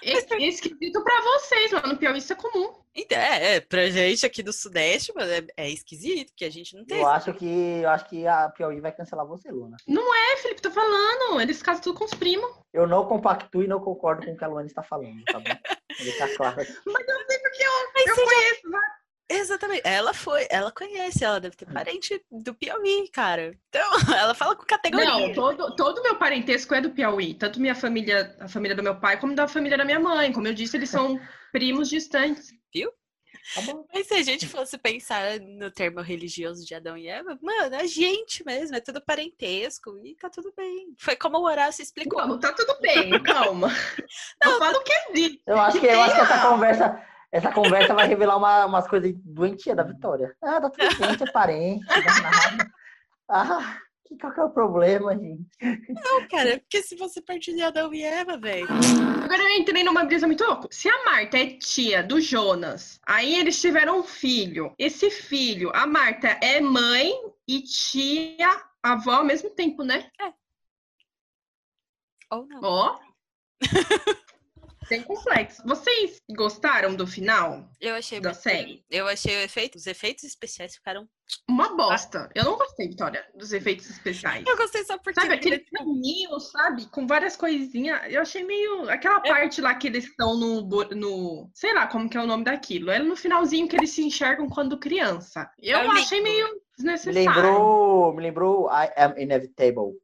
É é esquisito pra vocês, lá no Piauí isso é comum. Então, é, é, pra gente aqui do Sudeste, mano, é, é esquisito, porque a gente não tem. Eu acho que eu acho que a Piauí vai cancelar você, Luana. É, Felipe, tô falando. Eles casam tudo com os primos. Eu não compactuo e não concordo com o que a Luana está falando, tá bom? (laughs) Vou deixar claro aqui. Mas eu sei porque eu, Mas eu você já- conheço. né? Exatamente. Ela foi, ela conhece, ela deve ter parente do Piauí, cara. Então, (laughs) ela fala com categoria. Não, todo, todo meu parentesco é do Piauí. Tanto minha família, a família do meu pai, como da família da minha mãe. Como eu disse, eles são primos distantes. Tá. Mas se a gente fosse pensar no termo religioso de Adão e Eva, mano, é gente mesmo, é tudo parentesco e tá tudo bem. Foi como o Horácio explicou. Não, tá tudo bem, (laughs) calma. Eu falo o que existe. Eu acho que, eu acho que essa conversa, essa conversa vai revelar uma, umas coisas doentias da Vitória. Ah, tá tudo bem, a é parente, não dá nada. Ah, que, qual que é o problema, gente? Não, cara, é porque se você partilhar e Eva, velho. Agora eu entrei numa brisa muito louca. Se a Marta é tia do Jonas, aí eles tiveram um filho. Esse filho, a Marta é mãe e tia, avó ao mesmo tempo, né? Ou não. Ó. (laughs) Bem complexo. Vocês gostaram do final Eu achei da muito- série? Eu achei o efeito, os efeitos especiais ficaram. Uma bosta. Eu não gostei, Vitória, dos efeitos especiais. Eu gostei só porque. Sabe, aquele caminho, sabe? Com várias coisinhas. Eu achei meio. Aquela parte lá que eles estão no, no. Sei lá como que é o nome daquilo. É no finalzinho que eles se enxergam quando criança. Eu É achei meio Me desnecessário. lembrou, me lembrou I Am Inevitable.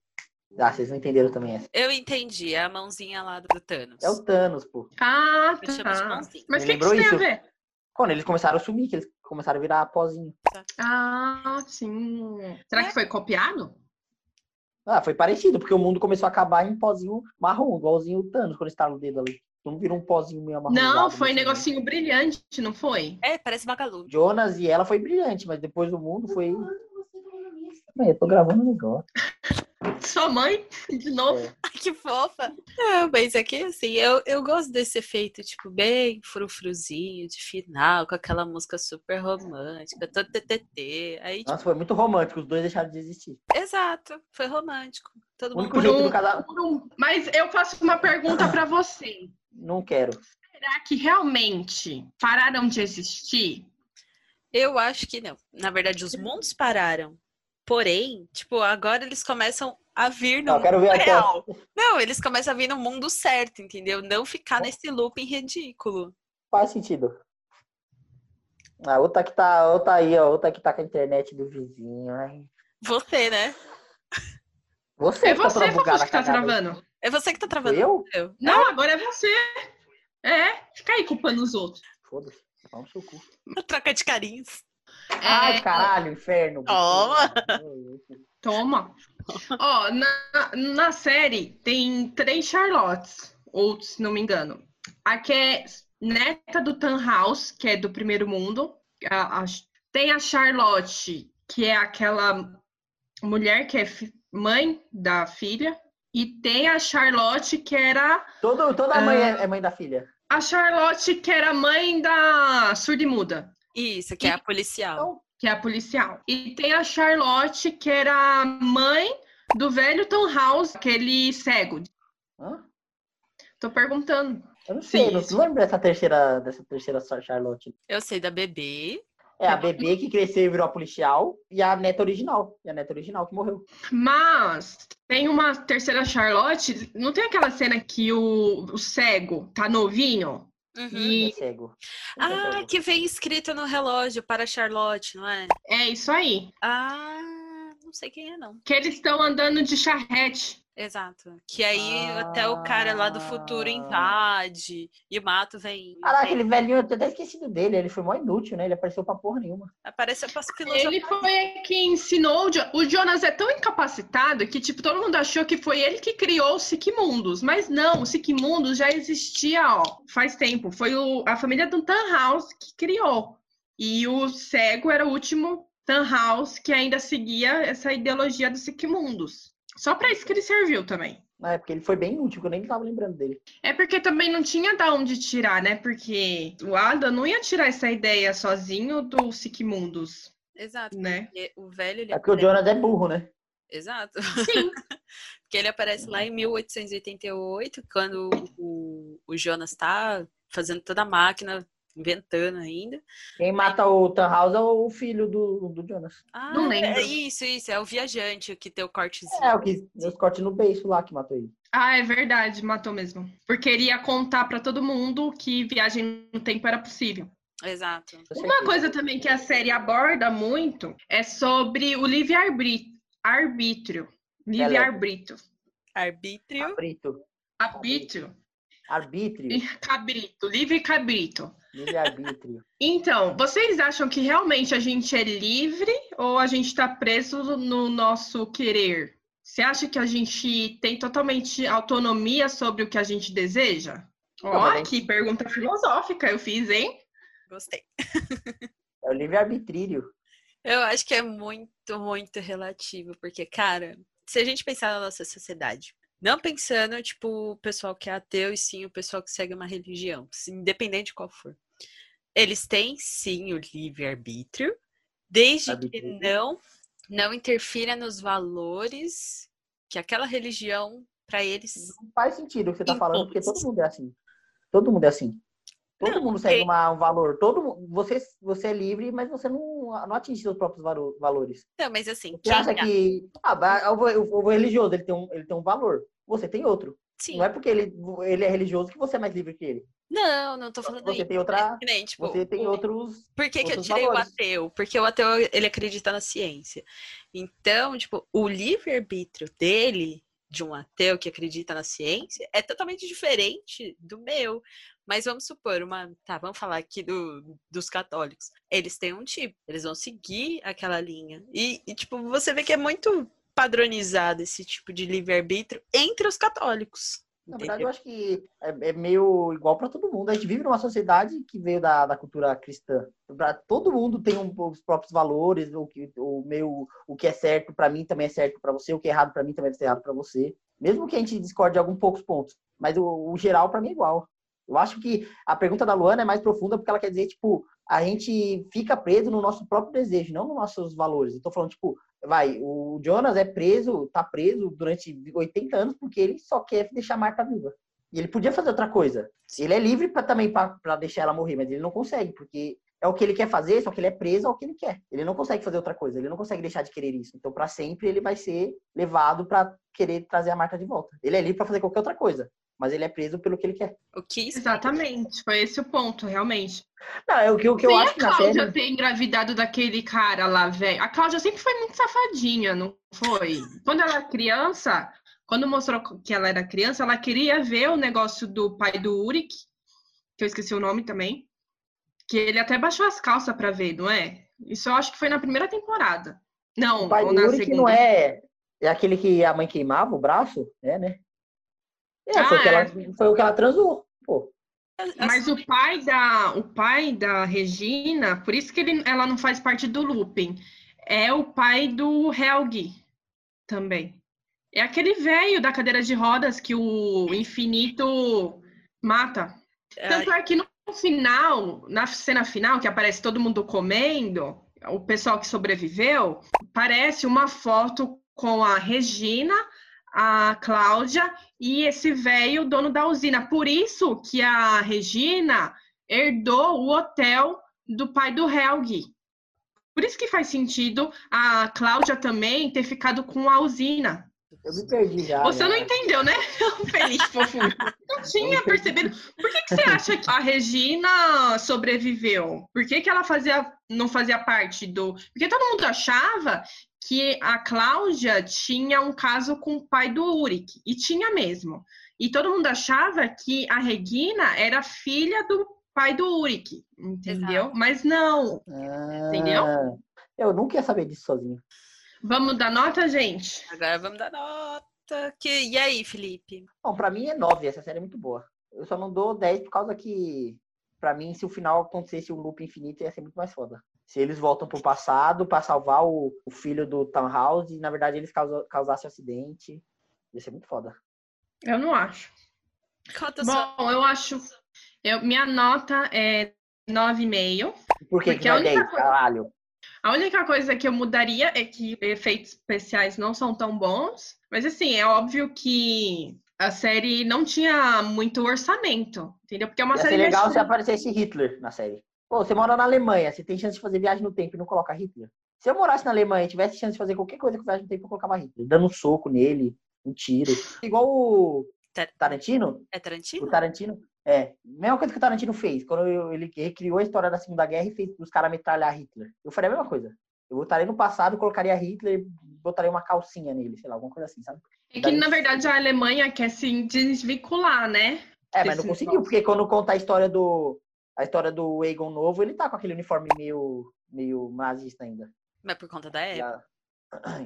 Ah, vocês não entenderam também essa. Eu entendi, é a mãozinha lá do Thanos. É o Thanos, pô. Ah, Eu chamo de tá. mãozinha. Mas o que, que isso tem a ver? Quando eles começaram a sumir, que eles começaram a virar pozinho. Ah, sim. Será É. que foi copiado? Ah, foi parecido, porque o mundo começou a acabar em pozinho marrom, igualzinho o Thanos, quando estava o dedo ali. Não virou um pozinho meio amarronzado. Não, foi assim, né? negocinho brilhante, não foi? É, parece Magalu. Jonas e ela foi brilhante, mas depois do mundo foi. Mãe, eu tô gravando um negócio. Sua mãe, de novo. É. Ai, que fofa. Não, mas aqui, assim, eu, eu gosto desse efeito, tipo, bem frufruzinho de final, com aquela música super romântica, todo TTT. Aí, tipo, Nossa, foi muito romântico, os dois deixaram de existir. exato, foi romântico. Todo O mundo. único jeito um- do casal. Um- Mas eu faço uma pergunta pra você. Não quero. Será que realmente pararam de existir? Eu acho que não. Na verdade, os mundos pararam. Porém, tipo, agora eles começam a vir no Não, ver mundo até. real. Não, eles começam a vir no mundo certo, entendeu? Não ficar nesse looping ridículo. Faz sentido. A outra que tá, outra aí, ó, outra que tá com a internet do vizinho. Ai. Você, né? Você É que tá você, Fofuxo, bugada, que tá cagada. travando. É você que tá travando. eu? Eu. Não, agora é você. É, fica aí culpando os outros. Foda-se. Pau no seu cu. Troca de carinhos. Ai, É, caralho, inferno. Toma. Toma. Ó, na, na série tem três Charlottes, ou se não me engano. A que é neta do House, que é do primeiro mundo. A- a- tem a Charlotte, que é aquela mulher que é fi- mãe da filha. E tem a Charlotte, que era Todo, toda mãe Ah. é, mãe da filha. a Charlotte, que era mãe da surda-muda, Isso, que é a policial. Então, que é a policial. E tem a Charlotte, que era mãe do velho Tom House, aquele cego. hã? Tô perguntando. Eu não sei, Sim, não, isso. lembro dessa terceira, dessa terceira Charlotte. Eu sei da bebê. É a bebê que cresceu e virou a policial e a neta original. E a neta original que morreu. Mas tem uma terceira Charlotte. Não tem aquela cena que o, o cego tá novinho? Uhum. E É cego. Ah, cego? que vem escrito no relógio para Charlotte, não é? é isso aí. Ah, não sei quem é, não. Que eles estão andando de charrete. Exato. Que aí até o cara lá do futuro Ah. invade e o mato vem. Caraca, aquele velhinho, eu até esquecido dele. Ele foi mó inútil, né? Ele apareceu pra porra nenhuma. Apareceu para filosofar. Ele foi quem ensinou. o Jo- O Jonas é tão incapacitado que, tipo, todo mundo achou que foi ele que criou o Siquimundus. Mas não, o Siquimundus já existia, ó, faz tempo. Foi o- a família do House que criou. E o cego era o último Tannhaus, que ainda seguia essa ideologia do Sigmundos. Só para isso que ele serviu também. Na época ele foi bem útil, que eu nem tava lembrando dele. É porque também não tinha da onde tirar, né? Porque o Adam não ia tirar essa ideia sozinho do Sigmundos, Exato. né? Porque o velho, ele É porque o Jonas é burro, né? Exato. Sim. (laughs) Porque ele aparece lá em 1888, quando o, o Jonas tá fazendo toda a máquina, inventando ainda. Quem mata o Tannhaus é o filho do, do Jonas. Ah, Não lembro. É isso, isso. É o viajante que tem o cortezinho. É, o que os cortes no beiço lá que matou ele. Ah, é verdade, matou mesmo. Porque ele ia contar para todo mundo que viagem no tempo era possível. Exato. Uma coisa também que a série aborda muito é sobre o livre-arbítrio. Livre-arbítrio. Arbítrio. Cabrito. Arbítrio. Arbítrio. Cabrito. Livre-cabrito. Livre-arbítrio. Então, vocês acham que realmente a gente é livre ou a gente está preso no nosso querer? Você acha que a gente tem totalmente autonomia sobre o que a gente deseja? Ó, que pergunta filosófica eu fiz, hein? Gostei. É o livre-arbítrio. Eu acho que é muito, muito relativo, porque, cara, se a gente pensar na nossa sociedade, não pensando, tipo, o pessoal que é ateu e sim o pessoal que segue uma religião, independente de qual for. Eles têm, sim, o livre-arbítrio, desde que não, não interfira nos valores que aquela religião, para eles, Não faz sentido o que você tá Impõe. falando, porque todo mundo é assim. Todo mundo é assim. Todo Não, mundo segue uma- um valor. Todo, você, você é livre, mas você não, não atinge seus próprios valo- valores. Não, mas assim, Você acha é- que. Ah, o, o- o religioso ele tem, um, ele tem um valor. Você tem outro. Sim. Não é porque ele, ele é religioso que você é mais livre que ele. Não, não tô falando Você isso. tem outra. Tipo, Você tem o- outros. Por que, que eu outros tirei valores. o ateu? Porque o ateu, ele acredita na ciência. Então, tipo, o livre-arbítrio dele, de um ateu que acredita na ciência, é totalmente diferente do meu. Mas vamos supor, uma. Tá, vamos falar aqui do, dos católicos. Eles têm um tipo, eles vão seguir aquela linha. E, e, tipo, você vê que é muito padronizado esse tipo de livre-arbítrio entre os católicos. Na verdade, eu acho que é, é meio igual para todo mundo. A gente vive numa sociedade que veio da, da cultura cristã. Pra, todo mundo tem um- os próprios valores, o que, o meu, o que é certo para mim também é certo para você, o que é errado para mim também é errado para você. Mesmo que a gente discorde de alguns poucos pontos, mas o, o geral para mim é igual. Eu acho que a pergunta da Luana é mais profunda porque ela quer dizer, tipo, a gente fica preso no nosso próprio desejo, não nos nossos valores. Tô falando, tipo, vai, o Jonas é preso, tá preso durante 80 anos porque ele só quer deixar a Marta viva. E ele podia fazer outra coisa. Ele é livre pra, também para deixar ela morrer, mas ele não consegue, porque é o que ele quer fazer, só que ele é preso ao que ele quer. Ele não consegue fazer outra coisa, ele não consegue deixar de querer isso. Então, para sempre, ele vai ser levado para querer trazer a Marta de volta. Ele é livre para fazer qualquer outra coisa, mas ele é preso pelo que ele quer. O que Exatamente, foi esse o ponto, realmente. Não, é o que, o que eu acho a que na Cláudia série. ter engravidado daquele cara lá, velho. A Cláudia sempre foi muito safadinha, não foi? Quando ela era criança, quando mostrou que ela era criança, ela queria ver o negócio do pai do Uric, que eu esqueci o nome também, que ele até baixou as calças pra ver, não é? Isso eu acho que foi na primeira temporada. Não, O pai ou do na que segunda. não é. É aquele que a mãe queimava o braço? É, né? É, foi, Ah, o que ela, é. foi o que ela transou. Pô. Mas o pai da, o pai da Regina, por isso que ele, ela não faz parte do Lupin, é o pai do Helgi também. É aquele velho da cadeira de rodas que o infinito mata. Tanto é que no final, na cena final, que aparece todo mundo comendo, o pessoal que sobreviveu, parece uma foto com a Regina, a Cláudia e esse velho dono da usina. Por isso que a Regina herdou o hotel do pai do Helgi. Por isso que faz sentido a Cláudia também ter ficado com a usina. Eu me perdi já. Você já. não entendeu, né? (laughs) Feliz (laughs) fofinho. Não tinha percebido. Por que, que você acha que a Regina sobreviveu? Por que, que ela fazia, não fazia parte do. Porque todo mundo achava que a Cláudia tinha um caso com o pai do Uric. E tinha mesmo. E todo mundo achava que a Regina era filha do pai do Uric. Entendeu? Exato. Mas não. Ah, Entendeu? Eu nunca ia saber disso sozinho. Vamos dar nota, gente? Agora vamos dar nota. Que... E aí, Felipe? Bom, pra mim é 9, essa série é muito boa. Eu só não dou 10 por causa que, pra mim, se o final acontecesse um loop infinito, ia ser muito mais foda. Se eles voltam pro passado pra salvar o, o filho do Townhouse e, na verdade, eles causam, causassem um acidente. Ia ser muito foda. Eu não acho. Bom, eu acho. Eu, minha nota é 9,5. Por que, Porque que a não é única 10, coisa- caralho? A única coisa que eu mudaria é que efeitos especiais não são tão bons. Mas assim, é óbvio que a série não tinha muito orçamento, entendeu? Porque é uma Ia série ser legal se aparecesse Hitler na série. Pô, você mora na Alemanha, você tem chance de fazer viagem no tempo e não coloca Hitler. Se eu morasse na Alemanha e tivesse chance de fazer qualquer coisa com viagem no tempo, eu colocava Hitler. Dando um soco nele, um tiro. Igual o Tar- Tarantino. É O Tarantino? Tarantino. É, mesma coisa que o Tarantino fez. Quando ele recriou a história da Segunda Guerra e fez os caras metralhar Hitler. Eu faria a mesma coisa. Eu voltaria no passado, colocaria Hitler e botaria uma calcinha nele, sei lá, alguma coisa assim, sabe? É que, na verdade, a Alemanha quer se desvincular, né? É, mas não conseguiu, porque quando conta a história do. A história do Egon novo, ele tá com aquele uniforme meio, meio nazista ainda. Mas por conta da época. (clears throat)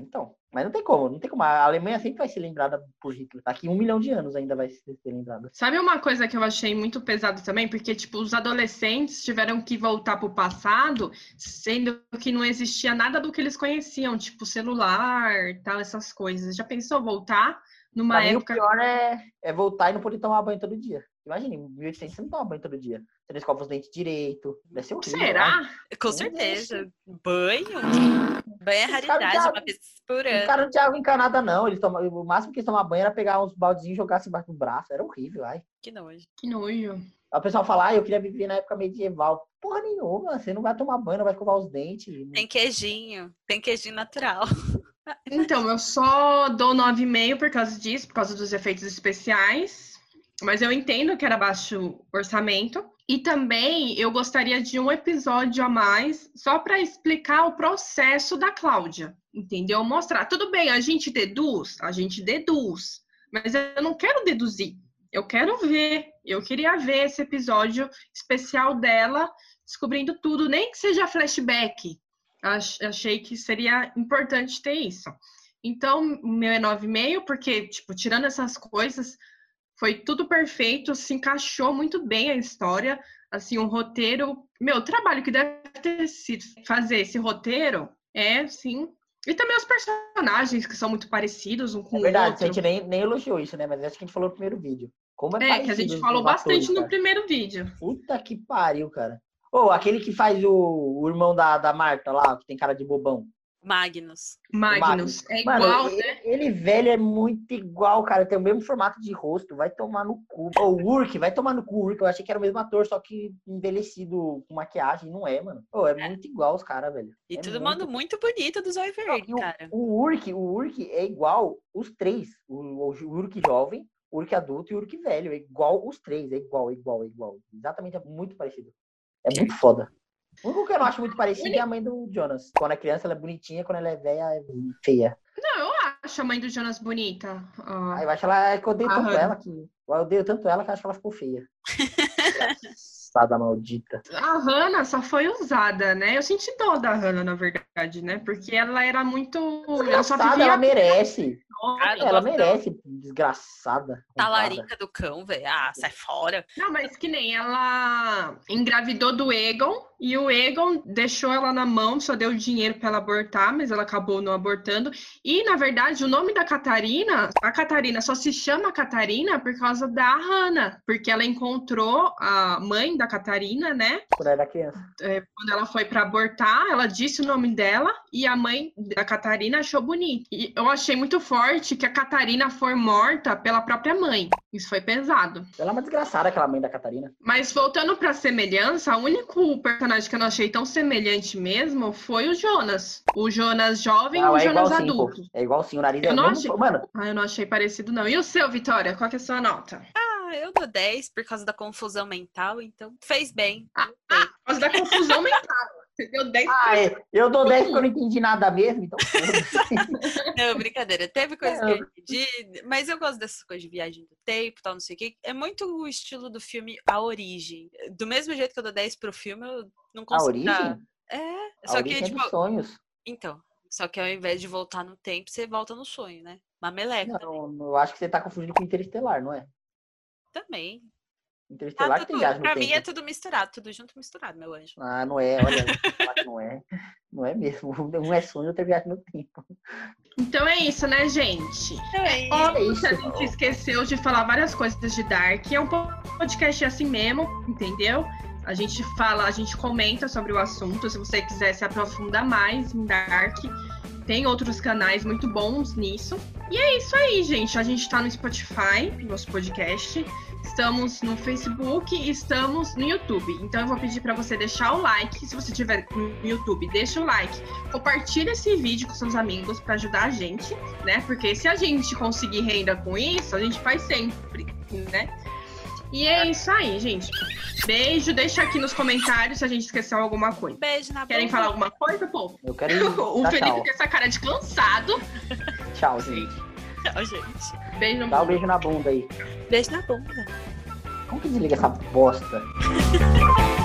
Então, mas não tem como, não tem como. A Alemanha sempre vai ser lembrada por Hitler. Daqui um milhão de anos ainda vai ser lembrada. Sabe uma coisa que eu achei muito pesado também? Porque, tipo, os adolescentes tiveram que voltar pro passado, sendo que não existia nada do que eles conheciam, tipo celular, tal, essas coisas. Já pensou voltar numa Pra mim, época. o pior é, é voltar e não poder tomar banho todo dia. Imagina, em 1800 você não toma banho todo dia. Você não escova os dentes direito. Deve ser horrível. né? Será? Com Meu certeza. Banho. Banho é Os raridade, já- uma vez por Os ano. caras não tinham água encanada, não. Eles tomam, o máximo que eles tomavam banho era pegar uns baldezinhos e jogar assim embaixo do braço. Era horrível, ai. Que nojo. Que nojo. Aí o pessoal fala, ah, eu queria viver na época medieval. Porra nenhuma, você não vai tomar banho, não vai escovar os dentes. Tem queijinho. Tem queijinho natural. Então, eu só dou 9,5 por causa disso, por causa dos efeitos especiais. Mas eu entendo que era baixo orçamento. E também eu gostaria de um episódio a mais só para explicar o processo da Cláudia. Entendeu? Mostrar. Tudo bem, a gente deduz, a gente deduz. Mas eu não quero deduzir. Eu quero ver. Eu queria ver esse episódio especial dela descobrindo tudo, nem que seja flashback. Ach- Achei que seria importante ter isso. Então, meu é 9,5, porque, tipo, tirando essas coisas, foi tudo perfeito, se encaixou muito bem a história. Assim, um roteiro. Meu, o trabalho que deve ter sido fazer esse roteiro é, sim. E também os personagens, que são muito parecidos um com É o verdade, outro. a gente nem, nem elogiou isso, né? Mas acho que a gente falou no primeiro vídeo. Como é, É, que a gente falou os atores, bastante no primeiro vídeo. Puta que pariu, cara. Ô, aquele que faz o, o irmão da, da Marta lá, que tem cara de bobão. Magnus. Magnus. É Mano, igual, ele, né? ele velho é muito igual, cara. Tem o mesmo formato de rosto. Vai tomar no cu. O Urk, vai tomar no cu. O Urk, eu achei que era o mesmo ator, só que envelhecido com maquiagem. Não é, mano. Ô, é muito igual os caras, velho. E É todo muito mundo muito bonito do Zóio Verde, o, cara. o Urk, o Urk é igual os três. O, o Urk jovem, o Urk adulto e o Urk velho. É igual os três. É igual, é igual, é igual. Exatamente, é muito parecido. É muito foda. O único que eu não acho muito parecido é a mãe do Jonas. Quando é criança, ela é bonitinha. Quando ela é velha, é feia. Não, eu acho a mãe do Jonas bonita. ó. Aí eu acho ela que eu odeio A tanto ela que. Eu odeio tanto ela que eu acho que ela ficou feia. Desgraçada maldita. A Hannah só foi usada, né? Eu senti dó da Hannah, na verdade, né? Porque ela era muito. Ela só vivia ela merece. Ah, Ela merece. Desgraçada. Talarica do cão, velho. Ah, sai fora. Não, mas que nem ela engravidou do Egon e o Egon deixou ela na mão, só deu dinheiro para ela abortar, mas ela acabou não abortando. E na verdade, o nome da Catarina, a Catarina só se chama Catarina por causa da Hannah, porque ela encontrou a mãe da Catarina, né? Quando ela era criança. É, quando ela foi para abortar, ela disse o nome dela e a mãe da Catarina achou bonito. E eu achei muito forte que a Catarina foi morta pela própria mãe. Isso foi pesado. Ela é uma desgraçada, aquela mãe da Catarina. Mas voltando pra semelhança, o único personagem que eu não achei tão semelhante mesmo foi o Jonas. O Jonas jovem e o é igual Jonas sim, pô. adulto. É igual sim, o nariz Eu é não mesmo- achei. Mano, Ah, eu não achei parecido, não. E o seu, Vitória? Qual que é a sua nota? Ah, eu dou 10 por causa da confusão mental, então fez bem. Por causa da confusão (laughs) mental. Você deu 10 ah, é, eu dou 10 porque eu não entendi nada mesmo, então. (laughs) Não, brincadeira. Teve coisa que É. eu entendi, mas eu gosto dessas coisas de viagem do tempo, tal, não sei o quê. É muito o estilo do filme A Origem. Do mesmo jeito que eu dou 10 pro filme, eu não a consigo dar- origem? É, A só que, origem é tipo, dos sonhos. então, só que ao invés de voltar no tempo, você volta no sonho, né? Uma meleca Não, eu acho que você tá confundindo com Interestelar, não é? também. Interestelar tem tudo, viagem no pra tempo. mim é tudo misturado, tudo junto misturado, meu anjo. Ah, não é, olha, não é. Não é mesmo. (laughs) Um é sonho, outro é viagem no tempo. Então é isso, né, gente? É Óbvio isso. que a gente esqueceu de falar várias coisas de Dark. É um podcast assim mesmo, entendeu? A gente fala, a gente comenta sobre o assunto. Se você quiser se aprofundar mais em Dark, tem outros canais muito bons nisso. E é isso aí, gente. A gente tá no Spotify, nosso podcast. Estamos no Facebook e estamos no YouTube. Então eu vou pedir para você deixar o like. Se você estiver no YouTube, deixa o like. Compartilha esse vídeo com seus amigos para ajudar a gente, né? Porque se a gente conseguir renda com isso, a gente faz sempre, né? E é isso aí, gente. Beijo, deixa aqui nos comentários se a gente esqueceu alguma coisa. Beijo na Querem bunda. falar alguma coisa, povo? Eu quero (laughs) ir. O Felipe tchau. com essa cara de cansado. Tchau, gente. (laughs) Tchau, gente. Beijo no Dá um beijo na bunda aí. Beijo na bunda. Como que desliga essa bosta? (laughs)